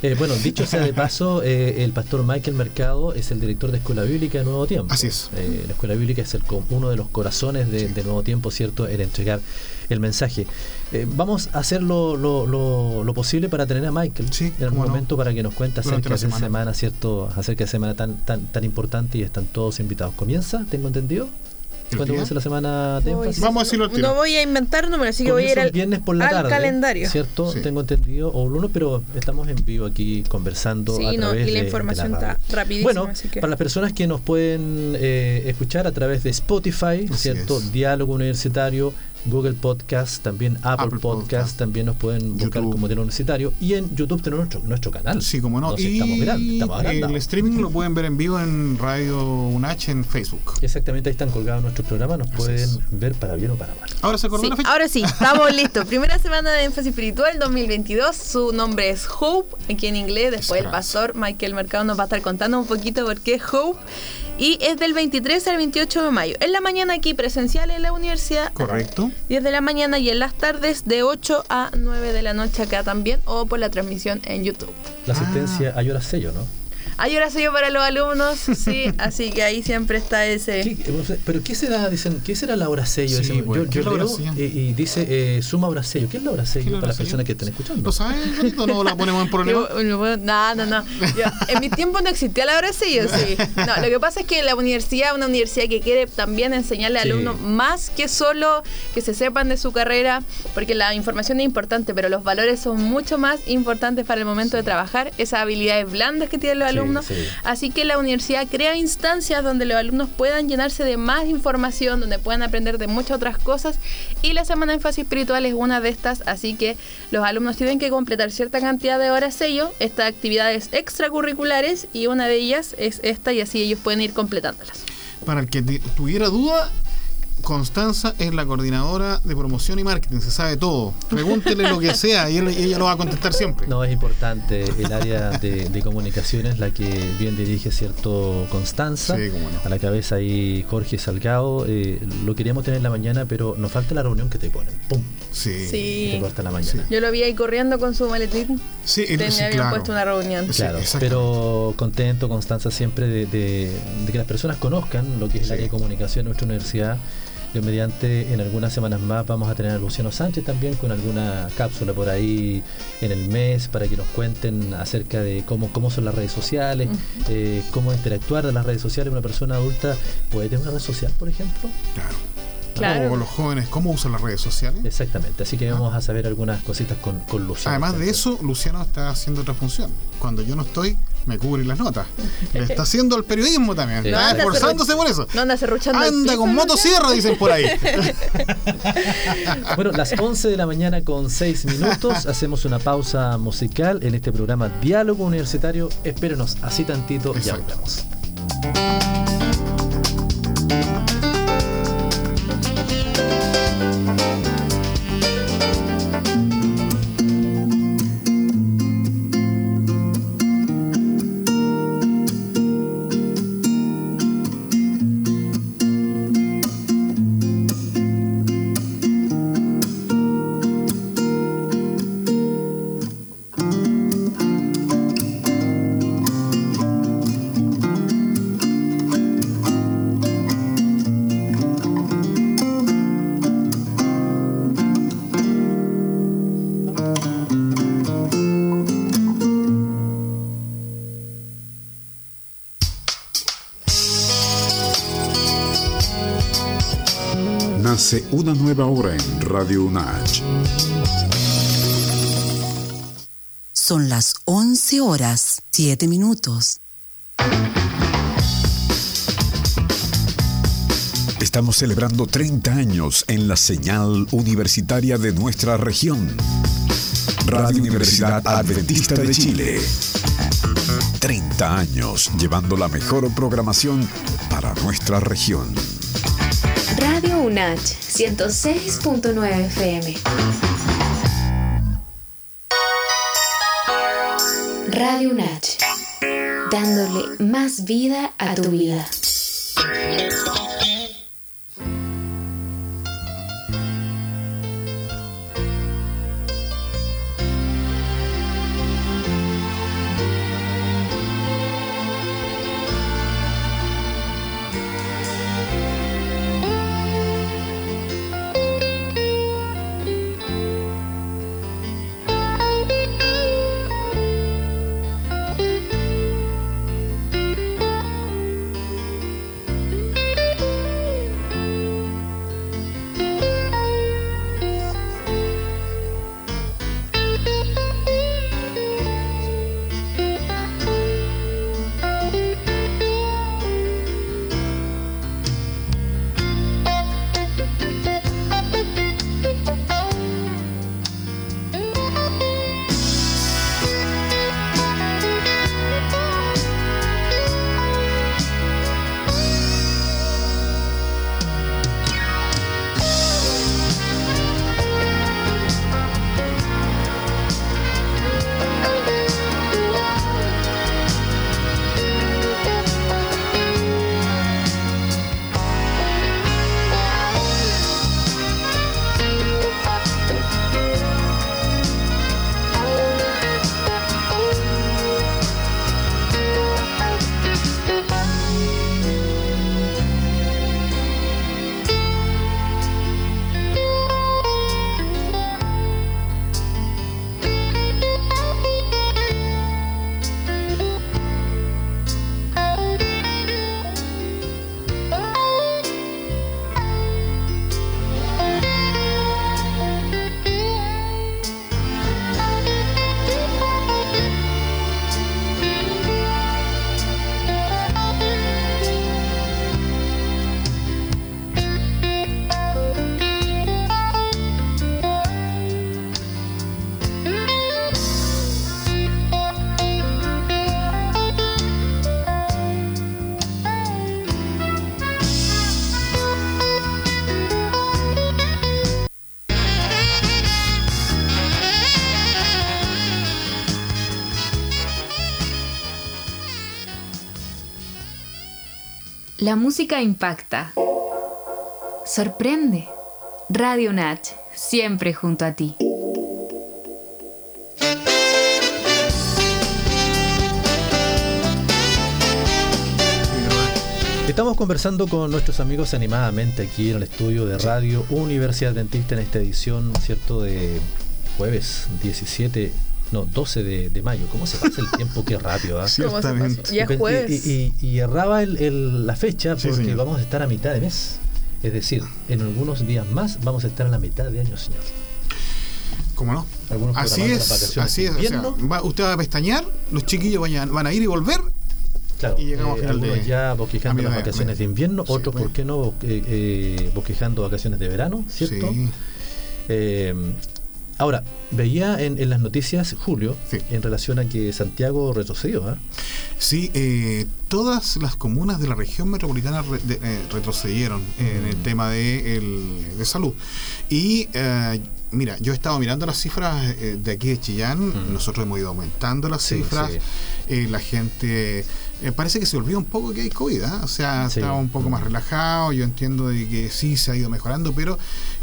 Eh, bueno, dicho sea de paso, eh, el pastor Michael Mercado es el director de Escuela Bíblica de Nuevo Tiempo. Así es. Eh, la Escuela Bíblica es el, uno de los corazones de, de Nuevo Tiempo, ¿cierto? El entregar el mensaje. Eh, vamos a hacer lo, lo- lo- lo posible para tener a Michael Sí, en algún no. momento para que nos cuente acerca de semana. semana, ¿cierto? Acerca de semana tan, tan, tan importante y están todos invitados. ¿Comienza? ¿Tengo entendido? ¿El ¿Cuándo comienza la semana de énfasis? Vamos a decirlo al tiro. No voy a inventar números, así que voy a ir al, viernes por la al tarde, calendario. ¿cierto? Sí. Tengo entendido, o lunes, pero estamos en vivo aquí conversando Sí, a no, través y la de- de información radio. está rapidísima, Bueno, así que- para las personas que nos pueden eh, escuchar a través de Spotify, Así ¿cierto? es. Diálogo Universitario, Google Podcast, también Apple, Apple Podcast, Podcast, también nos pueden buscar YouTube. como Diálogo Universitario y en YouTube tenemos nuestro, nuestro canal. Sí, como no. Y estamos grandes, estamos el agrandados. streaming lo pueden ver en vivo en Radio UNH en Facebook. Exactamente, ahí están colgados nuestros programas, nos Así pueden es. ver para bien o para mal. Ahora se acordó Sí, la fecha. ahora sí, estamos *laughs* listos. Primera semana de énfasis espiritual 2022. Su nombre es Hope, aquí en inglés. Después el pastor Michael Mercado nos va a estar contando un poquito por qué Hope. Y es del 23 al 28 de mayo. En la mañana aquí presencial en la universidad. Correcto. 10 de la mañana y en las tardes de 8 a 9 de la noche acá también o por la transmisión en YouTube. La Ah. asistencia, hay horas sello, ¿no? Hay hora sello para los alumnos, sí, *laughs* así que ahí siempre está ese... ¿Qué- ¿Pero qué será, dicen, qué será la hora sello? Sí, bueno, yo ¿qué yo leo y, y dice eh, suma hora sello. ¿Qué es la hora ¿Qué sello para las personas que están escuchando? ¿Lo sabes, Jonito? No la ponemos en problema. *laughs* Yo- yo- no, no, no. Yo- en mi tiempo no existía la hora sello, sí. No, lo que pasa es que la universidad es una universidad que quiere también enseñarle a Sí. alumnos más que solo que se sepan de su carrera, porque la información es importante, pero los valores son mucho más importantes para el momento de trabajar, esas habilidades blandas que tienen los Sí, alumnos. sí. Así que la universidad crea instancias donde los alumnos puedan llenarse de más información, donde puedan aprender de muchas otras cosas. Y la semana de énfasis espiritual es una de estas, así que los alumnos tienen que completar cierta cantidad de horas sello, estas actividades extracurriculares, y una de ellas es esta, y así ellos pueden ir completándolas. Para el que tuviera duda, Constanza es la coordinadora de promoción y marketing, se sabe todo. Pregúntele lo que sea y, él- y ella lo va a contestar siempre. No, es importante el área de, de comunicaciones, la que bien dirige cierto Constanza. Sí, cómo no. A la cabeza ahí Jorge Salgado. eh, lo queríamos tener en la mañana, pero nos falta la reunión que te ponen. ¡Pum! Sí. Sí. Te corta la mañana. Yo lo vi ahí corriendo con su maletín. Sí, Tenía sí, habían claro. puesto una reunión. Claro, pero contento, Constanza, siempre de, de- de que las personas conozcan lo que es el Sí. área de comunicación en nuestra universidad. Dios mediante, en algunas semanas más vamos a tener a Luciano Sánchez también con alguna cápsula por ahí en el mes para que nos cuenten acerca de cómo, cómo son las redes sociales, eh, cómo interactuar de las redes sociales. Una persona adulta puede tener una red social, por ejemplo. Claro. Claro. O los jóvenes, ¿cómo usan las redes sociales? Exactamente, así que vamos a saber algunas cositas con, con Luciano. Además de eso, Luciano está haciendo otra función. Cuando yo no estoy, me cubre las notas. Le está haciendo el periodismo también. Sí. Está No esforzándose por eso. No anda cerruchando. Anda con motosierra, dicen por ahí. *laughs* Bueno, las 11 de la mañana con 6 minutos hacemos una pausa musical en este programa Diálogo Universitario. Espérenos así tantito, Exacto. volvemos. Nace una nueva hora en Radio UNACH. Son las 11 horas, 7 minutos. Estamos celebrando 30 años en la señal universitaria de nuestra región. Radio Universidad Adventista de Chile. 30 años llevando la mejor programación para nuestra región. Radio UNACH 106.9 FM. Radio UNACH. Dándole más vida a tu vida. La música impacta. Sorprende. Radio Natch, siempre junto a ti. Estamos conversando con nuestros amigos animadamente aquí en el estudio de Radio Universidad Adventista en esta edición, ¿cierto? De jueves 17, no, 12 de, de mayo. ¿Cómo se pasa el tiempo? Qué rápido, ¿ah? *laughs* ¿Cómo se Ciertamente. Ya jueves. Y, y- y erraba el- el- la fecha Sí, porque vamos a estar a mitad de mes. Es decir, en algunos días más vamos a estar en la mitad de año, señor. ¿Cómo no? Algunos Así es, vacaciones así es. o sea, invierno. va- usted va a pestañear, los chiquillos vayan- van a ir y volver. Claro, Y llegamos a final algunos de- ya a bosquejando las vacaciones de de- invierno, sí, otros, ¿por qué no? Bosque- eh, bosquejando vacaciones de verano, ¿cierto? Sí. Eh, ahora, veía en, en las noticias, Julio, Sí. en relación a que Santiago retrocedió. ¿eh? Sí, eh, todas las comunas de la región metropolitana re- de- eh, retrocedieron en el Mm. tema de, el- de salud. Y eh, mira, yo he estado mirando las cifras eh, de aquí de Chillán, Mm. nosotros hemos ido aumentando las Sí, cifras, sí. eh, la gente... eh, parece que se olvidó un poco que hay COVID, ¿ah? o sea, Sí. estaba un poco más Mm. relajado, yo entiendo de que sí se ha ido mejorando, pero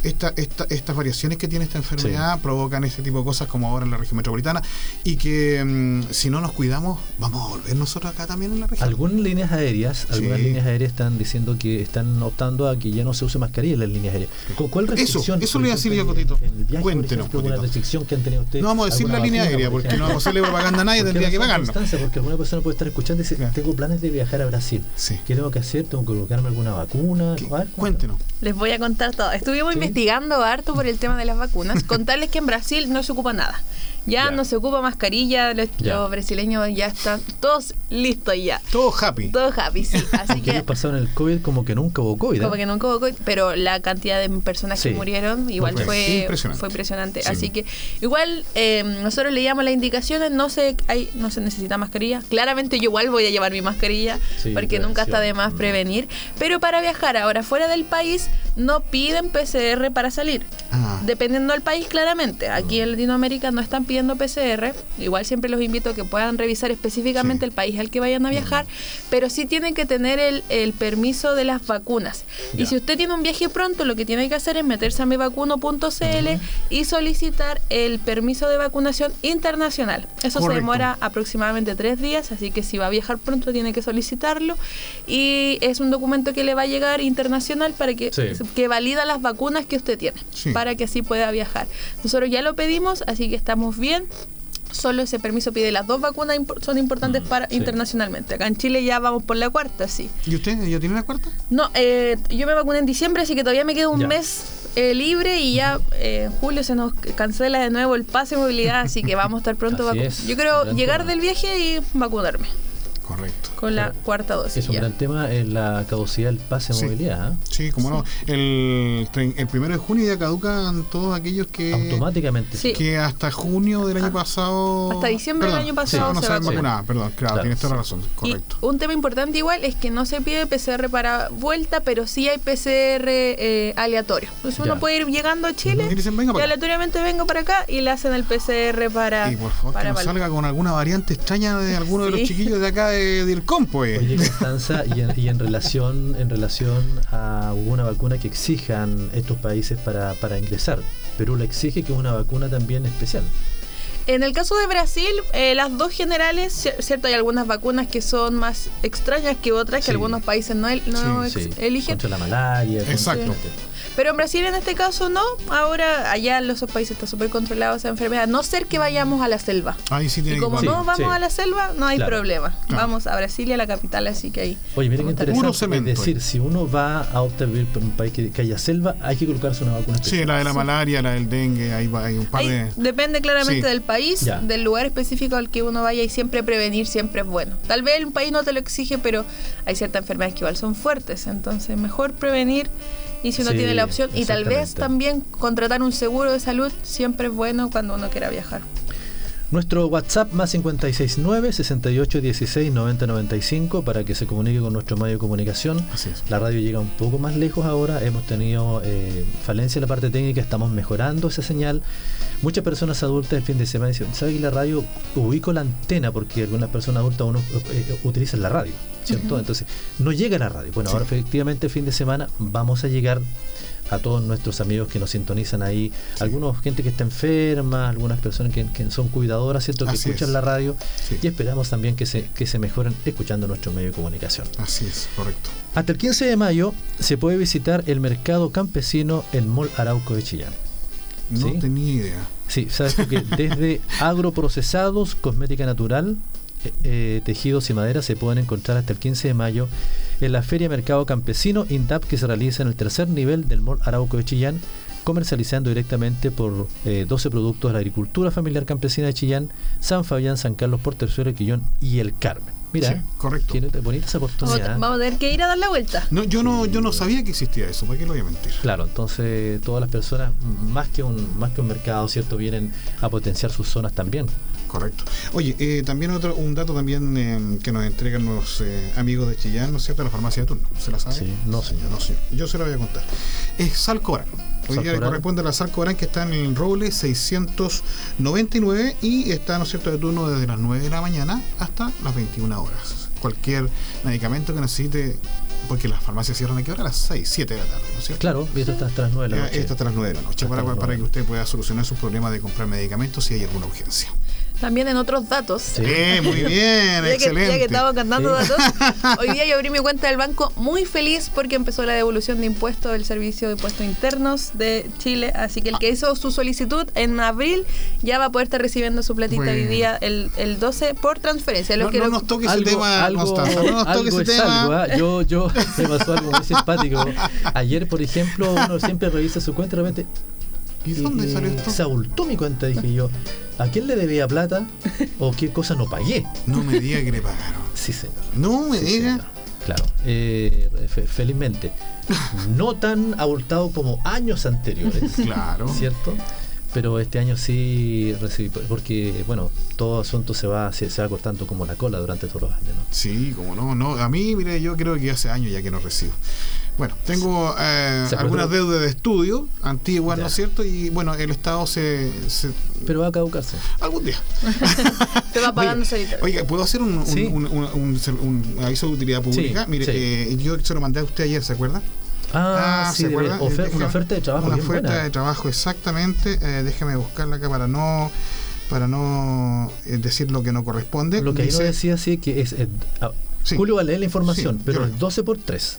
esta, esta, estas variaciones que tiene esta enfermedad provocan ese tipo de cosas como ahora en la región metropolitana y que mm, si no nos cuidamos vamos a volver nosotros acá también en la región. Algunas líneas aéreas, algunas Sí. líneas aéreas están diciendo que están optando a que ya no se use mascarilla en las líneas aéreas. ¿Cu- ¿Cuál Eso, restricción? eso por le iba a decir yo, Cotito. Cuéntenos, Cotito. restricción que han tenido ustedes? No vamos a decir la ¿Alguna línea aérea por porque no vamos a hacerle propaganda a nadie, ¿Por qué tendría que pagarnos. Porque alguna persona puede estar escuchando y decir, Ya. tengo planes de viajar a Brasil. Sí. ¿Qué tengo que hacer? ¿Tengo que colocarme alguna vacuna? ¿Qué? A ver, Cuéntenos. Les voy a contar todo. Estuvimos Sí. investigando harto por el tema de las vacunas. *laughs* Contarles que en Brasil no se ocupa nada. Ya, Ya. no se ocupa mascarilla, los, brasileños ya están todos listos ya. Todo happy. Todos happy, sí. *laughs* Así Que ellos pasaron el COVID como que nunca hubo COVID. ¿eh? como que nunca hubo COVID, pero la cantidad de personas Sí. que murieron igual Fue fue, impresionante. fue impresionante. Sí. Así que igual eh, nosotros leíamos las indicaciones, no se, hay, no se necesita mascarilla. Claramente yo igual voy a llevar mi mascarilla Sí, porque nunca está de más prevenir. Pero para viajar ahora fuera del país no piden PCR para salir. Ah, Dependiendo del país, claramente. Aquí en Latinoamérica no están pidiendo PCR. Igual siempre los invito a que puedan revisar específicamente Sí. el país al que vayan a viajar, pero sí tienen que tener el, el permiso de las vacunas. Y si usted tiene un viaje pronto, lo que tiene que hacer es meterse a mivacuno.cl y solicitar el permiso de vacunación internacional. Eso se demora aproximadamente tres días, así que si va a viajar pronto tiene que solicitarlo. Y es un documento que le va a llegar internacional para que, Sí. que valida las vacunas que usted tiene, Sí. para que así pueda viajar. Nosotros ya lo pedimos, así que estamos bien. Solo ese permiso pide las dos vacunas son importantes Mm, para sí. internacionalmente. Acá en Chile ya vamos por la cuarta, sí. ¿Y usted ya tiene la cuarta? No, eh, yo me vacuné en diciembre, así que todavía me queda un Ya. mes eh, libre y ya eh, en julio se nos cancela de nuevo el pase de movilidad, así que vamos a estar pronto Así vacu- es, Yo creo llegar del viaje y vacunarme Correcto. con la Pero cuarta dosis. Es un ya. gran tema en la caducidad del pase de Sí. movilidad. ¿eh? Sí, como no. El, el primero de junio ya caducan todos aquellos que. Automáticamente. Sí. Que hasta junio del año Ah. pasado. Hasta diciembre del año pasado no se se vacunó. vacunaba, perdón, claro, Claro, tienes toda la sí. razón, correcto. Y un tema importante igual es que no se pide PCR para vuelta, pero sí hay PCR eh, aleatorio. Entonces uno puede ir llegando a Chile Y dicen, venga y para acá. aleatoriamente vengo para acá y le hacen el PCR para... Y por favor, para que no salga con alguna variante extraña de alguno de los Sí. chiquillos de acá de, del compo, eh. Oye, Constanza, y en, y en relación en relación a una vacuna que exijan estos países para, para ingresar. Perú le exige que es una vacuna también especial. En el caso de Brasil, eh, las dos generales, cier- cierto, hay algunas vacunas que son más extrañas que otras que Sí. algunos países no, el- no Sí, Sí, eligen. Contra la malaria. contra- Exacto. Pero en Brasil en este caso no. Ahora allá en los otros países está súper controlado esa enfermedad. A no ser que vayamos a la selva. Ahí sí tiene Y que como Sí, no vamos sí. a la selva, no hay Claro. problema. Claro. Vamos a Brasil y a la capital, así que ahí. Oye, miren qué interesante. Es decir, si uno va a optar vivir por un país que, que haya selva, hay que colocarse una vacuna especial. Sí, la de la malaria, la del dengue, ahí va, hay un par Ahí de. depende claramente Sí. del país, Ya. del lugar específico al que uno vaya y siempre prevenir siempre es bueno. Tal vez un país no te lo exige, pero hay ciertas enfermedades que igual son fuertes, entonces mejor prevenir y si uno Sí, tiene la opción y tal vez también contratar un seguro de salud siempre es bueno cuando uno quiera viajar. Nuestro WhatsApp más 569 6816 9095 para que se comunique con nuestro medio de comunicación. Así es. La radio llega un poco más lejos ahora, hemos tenido eh, falencia en la parte técnica, estamos mejorando esa señal. Muchas personas adultas el fin de semana dicen, ¿sabe que la radio ubico la antena? Porque algunas personas adultas uno, eh, utilizan la radio, ¿cierto? Entonces, no llega la radio. Bueno, Sí. ahora efectivamente el fin de semana vamos a llegar a todos nuestros amigos que nos sintonizan ahí, algunos gente que está enferma, algunas personas que, que son cuidadoras, ¿cierto? Que escuchan es. la radio Sí. y esperamos también que se, que se mejoren escuchando nuestro medio de comunicación. Así es, correcto. Hasta el 15 de mayo se puede visitar el mercado campesino en Mall Arauco de Chillán. No Sí. tenía idea. Sí, sabes que *laughs* desde agroprocesados, cosmética natural, eh, eh, tejidos y madera se pueden encontrar hasta el 15 de mayo en la Feria Mercado Campesino INDAP que se realiza en el tercer nivel del Mall Arauco de Chillán, comercializando directamente por eh, 12 productos de la agricultura familiar campesina de Chillán, San Fabián, San Carlos, Porterzuelo, Quillón y El Carmen. Mira, Sí, correcto. qué bonita esa Vamos, oportunidad. vamos a tener que ir a dar la vuelta. No, yo no, yo no sabía que existía eso, ¿para qué lo voy a mentir? Claro, entonces todas las personas, más que un más que un mercado, ¿cierto? Vienen a potenciar sus zonas también. Correcto. Oye, eh, también otro, un dato también eh, que nos entregan los eh, amigos de Chillán, ¿no es cierto? La farmacia de turno. ¿Se la sabe? Sí, no, señor. No, señor. Yo se lo voy a contar. Es Salcoran. Hoy día le corresponde a la Salcoran que está en el Roble 699 y está, ¿no es cierto?, de turno desde las 9 de la mañana hasta las 21 horas. Cualquier medicamento que necesite, porque las farmacias cierran a qué hora? A las 6, 7 de la tarde, ¿no es cierto? Claro, y esto está hasta las 9 de la noche. Esto hasta las 9 de la noche, para, para que usted pueda solucionar sus problemas de comprar medicamentos si hay alguna urgencia. También en otros datos. Sí. Muy *laughs* bien, Ya que, excelente. ya que estamos cantando Sí. datos, *laughs* hoy día yo abrí mi cuenta del banco muy feliz porque empezó la devolución de impuestos del Servicio de Impuestos Internos de Chile. Así que el que hizo su solicitud en abril ya va a poder estar recibiendo su platita Bueno. hoy día el, el 12 por transferencia. Los No, que no lo- nos toque ese algo, tema, algo, Constanza, no nos toque algo ese es tema. algo, ¿ah? Yo, yo, *laughs* me pasó algo muy simpático. Ayer, por ejemplo, uno siempre revisa su cuenta y de repente. ¿Y dónde eh, salió esto? Se abultó mi cuenta, dije yo. ¿A quién le debía plata? ¿O qué cosa no pagué? No me diga que le pagaron. Sí, señor. No me Sí, diga. señor. Claro, eh, fe- felizmente. No tan abultado como años anteriores. *laughs* Claro. ¿Cierto? Pero este año sí recibí, porque, bueno, todo asunto se va, se, se va cortando como la cola durante todos los años, ¿no? Sí, como no, no. A mí, mire, yo creo que hace años ya que no recibo. Bueno, tengo eh, algunas deudas de estudio antiguas, ¿no es cierto? Y bueno, el Estado se. se- Pero va a caducarse. algún día. *laughs* te va pagando Oye, solitario. Oiga, ¿puedo hacer un, un- Sí. un- un- un- un aviso de utilidad pública? Sí, Mire, sí. eh, yo se lo mandé a usted ayer, ¿se acuerda? Ah, sí, ¿se de ofer- Déjame- una oferta de trabajo Una oferta buena. de trabajo, exactamente. Eh, déjeme buscarla acá para no para no eh, decir lo que no corresponde. Lo que ahí no Dice decía sí que es. eh, ah, Sí. Julio va a leer la información, Sí, pero es 12 por 3.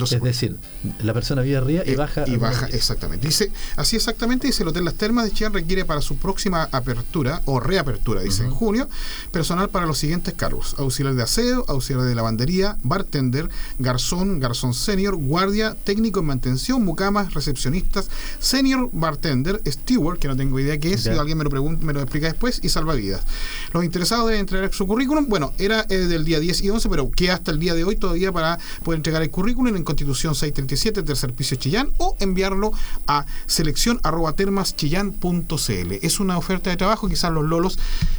12 Es decir, la persona vive arriba y Eh, baja. y baja, días. exactamente. Dice, así exactamente, dice el Hotel Las Termas de Chillán requiere para su próxima apertura o reapertura, dice en junio, personal para los siguientes cargos: auxiliar de aseo, auxiliar de lavandería, bartender, garzón, garzón senior, guardia, técnico en mantención, mucamas, recepcionistas, senior bartender, steward, que no tengo idea qué es, si alguien me lo pregunta, me lo explica después, y salvavidas. Los interesados deben entregar su currículum. Bueno, era eh, del día 10 y 11, pero queda hasta el día de hoy todavía para poder entregar el currículum en Constitución 637, tercer piso Chillán, o enviarlo a selección arroba termaschillán.cl. Es una oferta de trabajo, quizás los lolos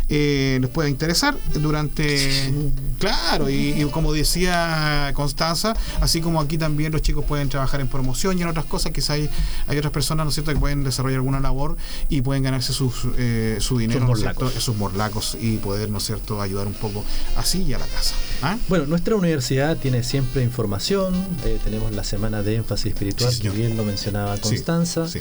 eh, les pueda interesar durante... Claro, y, y como decía Constanza, así como aquí también los chicos pueden trabajar en promoción y en otras cosas, quizás hay, hay otras personas, ¿no es cierto?, que pueden desarrollar alguna labor y pueden ganarse sus, eh, su dinero, Sus ¿no es cierto?, morlacos. sus morlacos y poder, ¿no es cierto?, ayudar un poco así y a la casa. ¿Ah? Bueno, nuestra universidad tiene siempre información. eh, tenemos la semana de énfasis espiritual, Sí, que bien lo mencionaba Constanza. sí.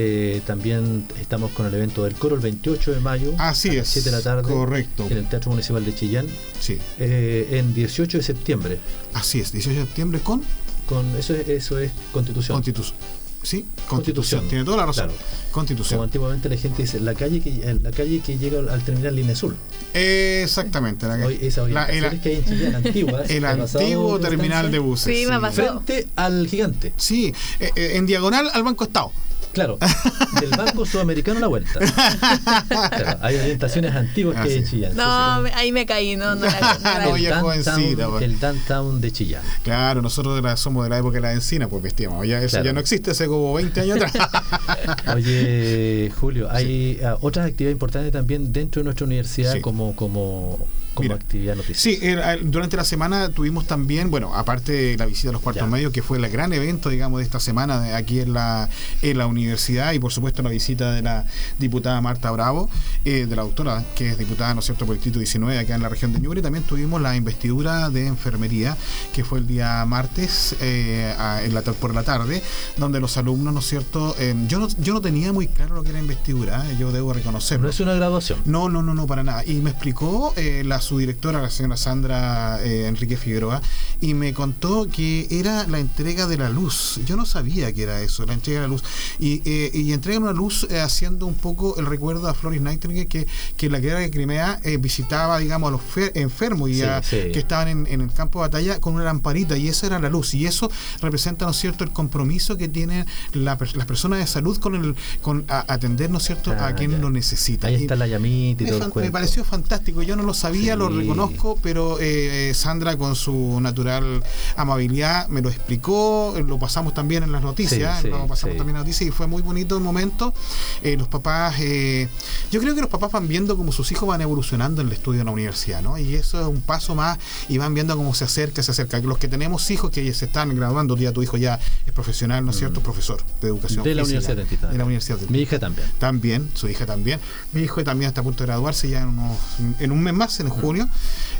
Eh, también estamos con el evento del coro el 28 de mayo. Así a es. las 7 de la tarde. Correcto. En el Teatro Municipal de Chillán. Sí, Eh, en 18 de septiembre. así es. 18 de septiembre con Con eso, es, eso es constitución. Constitución. Sí, Constitución. Constitución. Tiene toda la razón. Claro. Constitución. Como antiguamente la gente dice, la calle que, en la calle que llega al terminal Línea Azul. Exactamente. La, esa la- el, que hay en *laughs* el antiguo terminal de buses. Sí, me ha pasado. Frente al gigante. Sí, eh, eh, en diagonal al Banco Estado. Claro, *laughs* del Banco Sudamericano a la vuelta. Claro, hay orientaciones antiguas que Ah, hay en sí. Chillán. No, ahí me caí, no, no la, no la- No, el, ya jovencita, downtown, pues. el downtown de Chillán. Claro, nosotros de la- somos de la época de la encina, pues vestíamos. Ya, eso Claro. ya no existe hace como 20 años atrás. *laughs* Oye, Julio, hay ah, otras actividades importantes también dentro de nuestra universidad Sí. como, como, como Mira, actividad noticiosa. Sí, el- durante la semana tuvimos también, bueno, aparte de la visita a los cuartos Ya. medios, que fue el gran evento, digamos, de esta semana de- aquí en la, en la universidad, y por supuesto la visita de la diputada Marta Bravo, eh, de la doctora, que es diputada, ¿no es cierto?, por el Distrito 19 acá en la región de Ñuble. También tuvimos la investidura de enfermería, que fue el día martes eh, a- en la, tar- por la tarde, donde los alumnos, ¿no es cierto?, eh, yo, no, yo no tenía muy claro lo que era investidura, eh, yo debo reconocerlo. No es una graduación. No, no, no, no, para nada. Y me explicó eh, las su directora, la señora Sandra eh, Enrique Figueroa, y me contó que era la entrega de la luz. Yo no sabía que era eso, la entrega de la luz. Y, eh, y entregan una luz eh, haciendo un poco el recuerdo a Floris Nightingale, que, que la guerra de Crimea eh, visitaba, digamos, a los fe- enfermos y Sí, a- sí. que estaban en, en el campo de batalla con una lamparita, y esa era la luz. Y eso representa, ¿no es cierto?, el compromiso que tienen la las personas de salud con el con a- atender, ¿no es cierto?, Ah, a quien ya. lo necesita. Ahí Y- está la llamita y me, todo el me pareció fantástico, yo no lo sabía, lo reconozco, pero eh, Sandra con su natural amabilidad me lo explicó, lo pasamos también en las noticias, Sí, sí, lo pasamos sí. también en las noticias y fue muy bonito el momento. Eh, los papás, eh, yo creo que los papás van viendo cómo sus hijos van evolucionando en el estudio en la universidad, ¿no? Y eso es un paso más y van viendo cómo se acerca, se acerca. Los que tenemos hijos que se están graduando, ya tu hijo ya es profesional, ¿no es cierto? Profesor de educación Mm. De la física, Universidad Dentista. De la Universidad Dentista. Mi hija también. También, su hija también. Mi hijo también está a punto de graduarse ya en, unos- en un mes más, en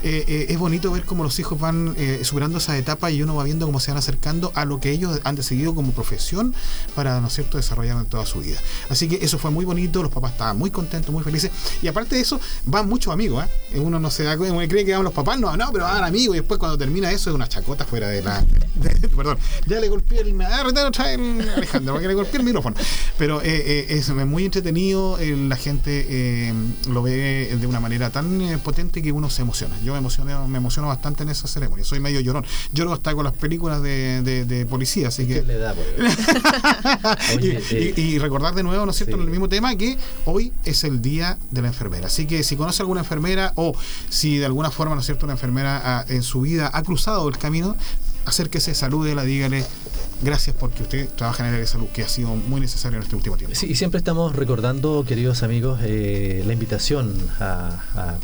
Eh, eh, es bonito ver cómo los hijos van eh, superando esas etapas y uno va viendo cómo se van acercando a lo que ellos han decidido como profesión para, ¿no es cierto?, desarrollar en toda su vida. Así que eso fue muy bonito, los papás estaban muy contentos, muy felices. Y aparte de eso, van muchos amigos, ¿eh? Uno no se da cuenta, uno cree que van los papás, no, no, pero van amigos. Y después cuando termina eso es una chacota fuera de la... *laughs* perdón, ya le golpeé el... Ah, trae el Alejandro, le golpeé el micrófono. Pero es muy entretenido, la gente lo ve de una manera tan potente que uno se emociona. Yo me emociono, me emociono bastante en esa ceremonia, soy medio llorón. Lloro hasta con las películas de, de- de policía, así que... ¿Qué le da, por *laughs* y, y- y recordar de nuevo, ¿no es cierto?, sí. en el mismo tema que hoy es el día de la enfermera. Así que si conoce alguna enfermera o si de alguna forma, ¿no es cierto?, una enfermera ah, en su vida ha cruzado el camino, acérquese, salúdela, dígale gracias porque usted trabaja en el área de salud, que ha sido muy necesario en este último tiempo. Sí, y siempre estamos recordando, queridos amigos, eh, la invitación a, a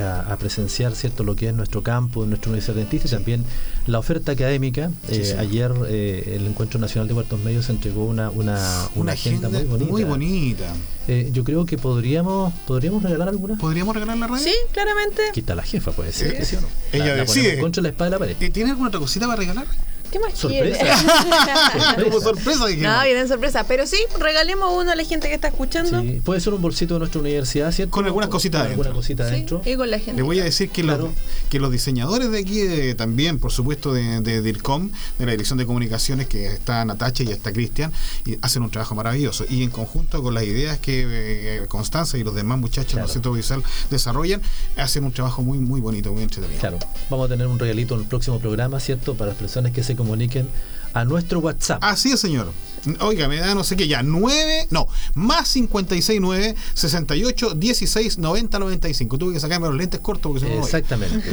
a- a presenciar cierto lo que es nuestro campo, nuestra universidad dentista y también la oferta académica. Sí, Eh, sí. Ayer eh, el Encuentro Nacional de Cuartos Medios entregó una, una, una agenda, muy bonita. muy bonita. Eh, yo creo que podríamos podríamos regalar alguna. ¿Podríamos regalar la radio? Sí, claramente. Quita la jefa, puede ser. Sí. ¿sí o no? Ella La- la decide. ponemos contra la espada de la pared. ¿Tiene alguna otra cosita para regalar? ¿Qué más Sorpresa. *laughs* Como sorpresa dije. No, vienen sorpresa. Pero sí, regalemos uno a la gente que está escuchando. Sí, puede ser un bolsito de nuestra universidad, ¿cierto? Con algunas cositas Con alguna adentro. cosita Sí, adentro. y con la gente. Le voy a decir que, Claro. los, que los diseñadores de aquí eh, también, por supuesto, de, de DIRCOM, de la Dirección de Comunicaciones, que está Natacha y está Cristian, y hacen un trabajo maravilloso. Y en conjunto con las ideas que eh, Constanza y los demás muchachos Claro. del Centro Visual desarrollan, hacen un trabajo muy, muy bonito, muy entretenido. Claro, vamos a tener un regalito en el próximo programa, ¿cierto? Para las personas que se comuniquen a nuestro WhatsApp. Así es, señor. Oiga, me da no sé qué ya, 9, no, más 56 9 68 16 90 95. Tuve que sacarme los lentes cortos porque se me. Exactamente.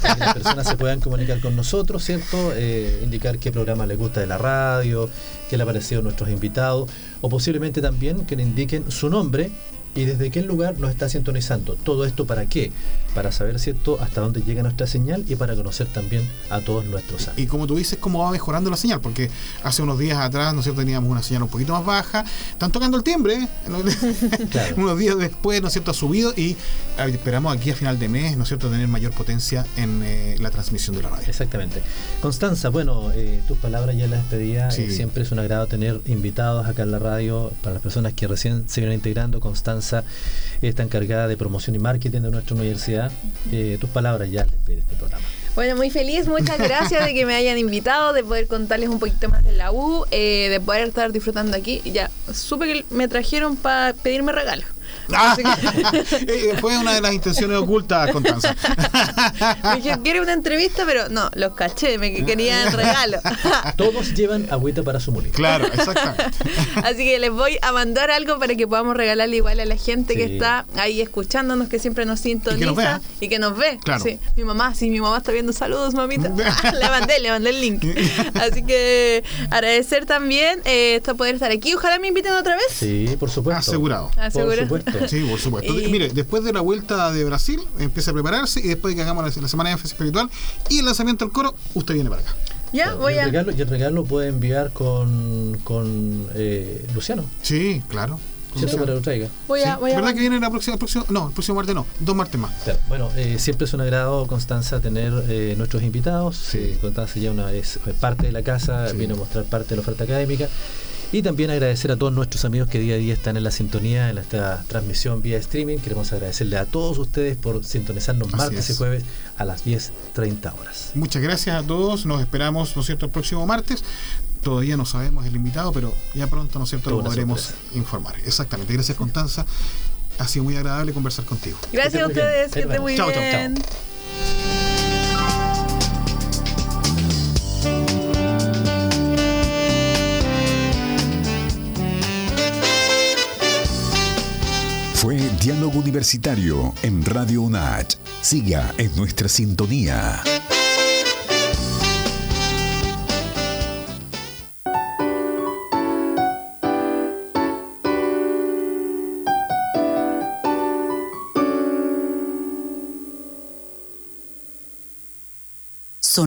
Para *laughs* que las personas se puedan comunicar con nosotros, ¿cierto? Eh, indicar qué programa les gusta de la radio, qué le ha parecido a nuestros invitados, o posiblemente también que le indiquen su nombre y desde qué lugar nos está sintonizando. ¿Todo esto para qué? Para saber, ¿cierto?, hasta dónde llega nuestra señal y para conocer también a todos nuestros amigos. Y como tú dices, cómo va mejorando la señal, porque hace unos días atrás, ¿no es cierto?, teníamos una señal un poquito más baja. Están tocando el timbre, ¿eh? *laughs* Claro. unos días después, ¿no es cierto?, ha subido y eh, esperamos aquí a final de mes, ¿no es cierto?, tener mayor potencia en eh, la transmisión de la radio. Exactamente. Constanza, bueno, eh, tus palabras ya en la despedida. Sí. eh, siempre es un agrado tener invitados acá en la radio. Para las personas que recién se vienen integrando, Constanza está encargada de promoción y marketing de nuestra universidad. Eh, tus palabras ya despedir este programa. Bueno, muy feliz, muchas gracias de que me hayan invitado, de poder contarles un poquito más de la U, eh, de poder estar disfrutando aquí. Ya, supe que me trajeron para pedirme regalos. Ah, que- *laughs* eh, fue una de las intenciones ocultas, Constanza. *laughs* me dije, quiere una entrevista, pero no, los caché, me que querían regalo. *laughs* Todos llevan agüita para su molino. claro, exactamente. Así que les voy a mandar algo para que podamos regalarle igual a la gente que está ahí escuchándonos, que siempre nos sintoniza nos vea. y que nos ve. Claro. Sí. Mi mamá, sí, mi mamá está viendo saludos, mamita. le mandé, le mandé el link. Así que agradecer también eh, esto poder estar aquí. Ojalá me inviten otra vez. Sí, por supuesto. Asegurado. Por Aseguro. supuesto. *laughs* Sí, por supuesto. Y- Mire, después de la vuelta de Brasil, empieza a prepararse y después de que hagamos la, la semana de énfasis espiritual y el lanzamiento del coro, usted viene para acá. Ya, Claro, voy y, el a. regalo, y el regalo puede enviar con, con eh, Luciano, Sí, claro. ¿cierto? Para que lo traiga. Voy a, Sí. voy a ¿Verdad que viene la próxima, el próximo, no, el próximo martes no, dos martes más. Claro, Bueno, eh, siempre es un agrado, Constanza, tener eh, nuestros invitados. Sí. Eh, Constanza ya una es parte de la casa, Sí. vino a mostrar parte de la oferta académica. Y también agradecer a todos nuestros amigos que día a día están en la sintonía en esta transmisión vía streaming. Queremos agradecerle a todos ustedes por sintonizarnos Así martes y es. jueves a las 10.30 horas. Muchas gracias a todos. Nos esperamos, ¿no es cierto?, el próximo martes. Todavía no sabemos el invitado, pero ya pronto, ¿no es cierto?, lo podremos sorpresa. informar. Exactamente. Gracias, Constanza. Ha sido muy agradable conversar contigo. Gracias a bien. ustedes, que nos muy vemos. Chao, chao, bien. Fue Diálogo Universitario en Radio UNACH. Siga en nuestra sintonía.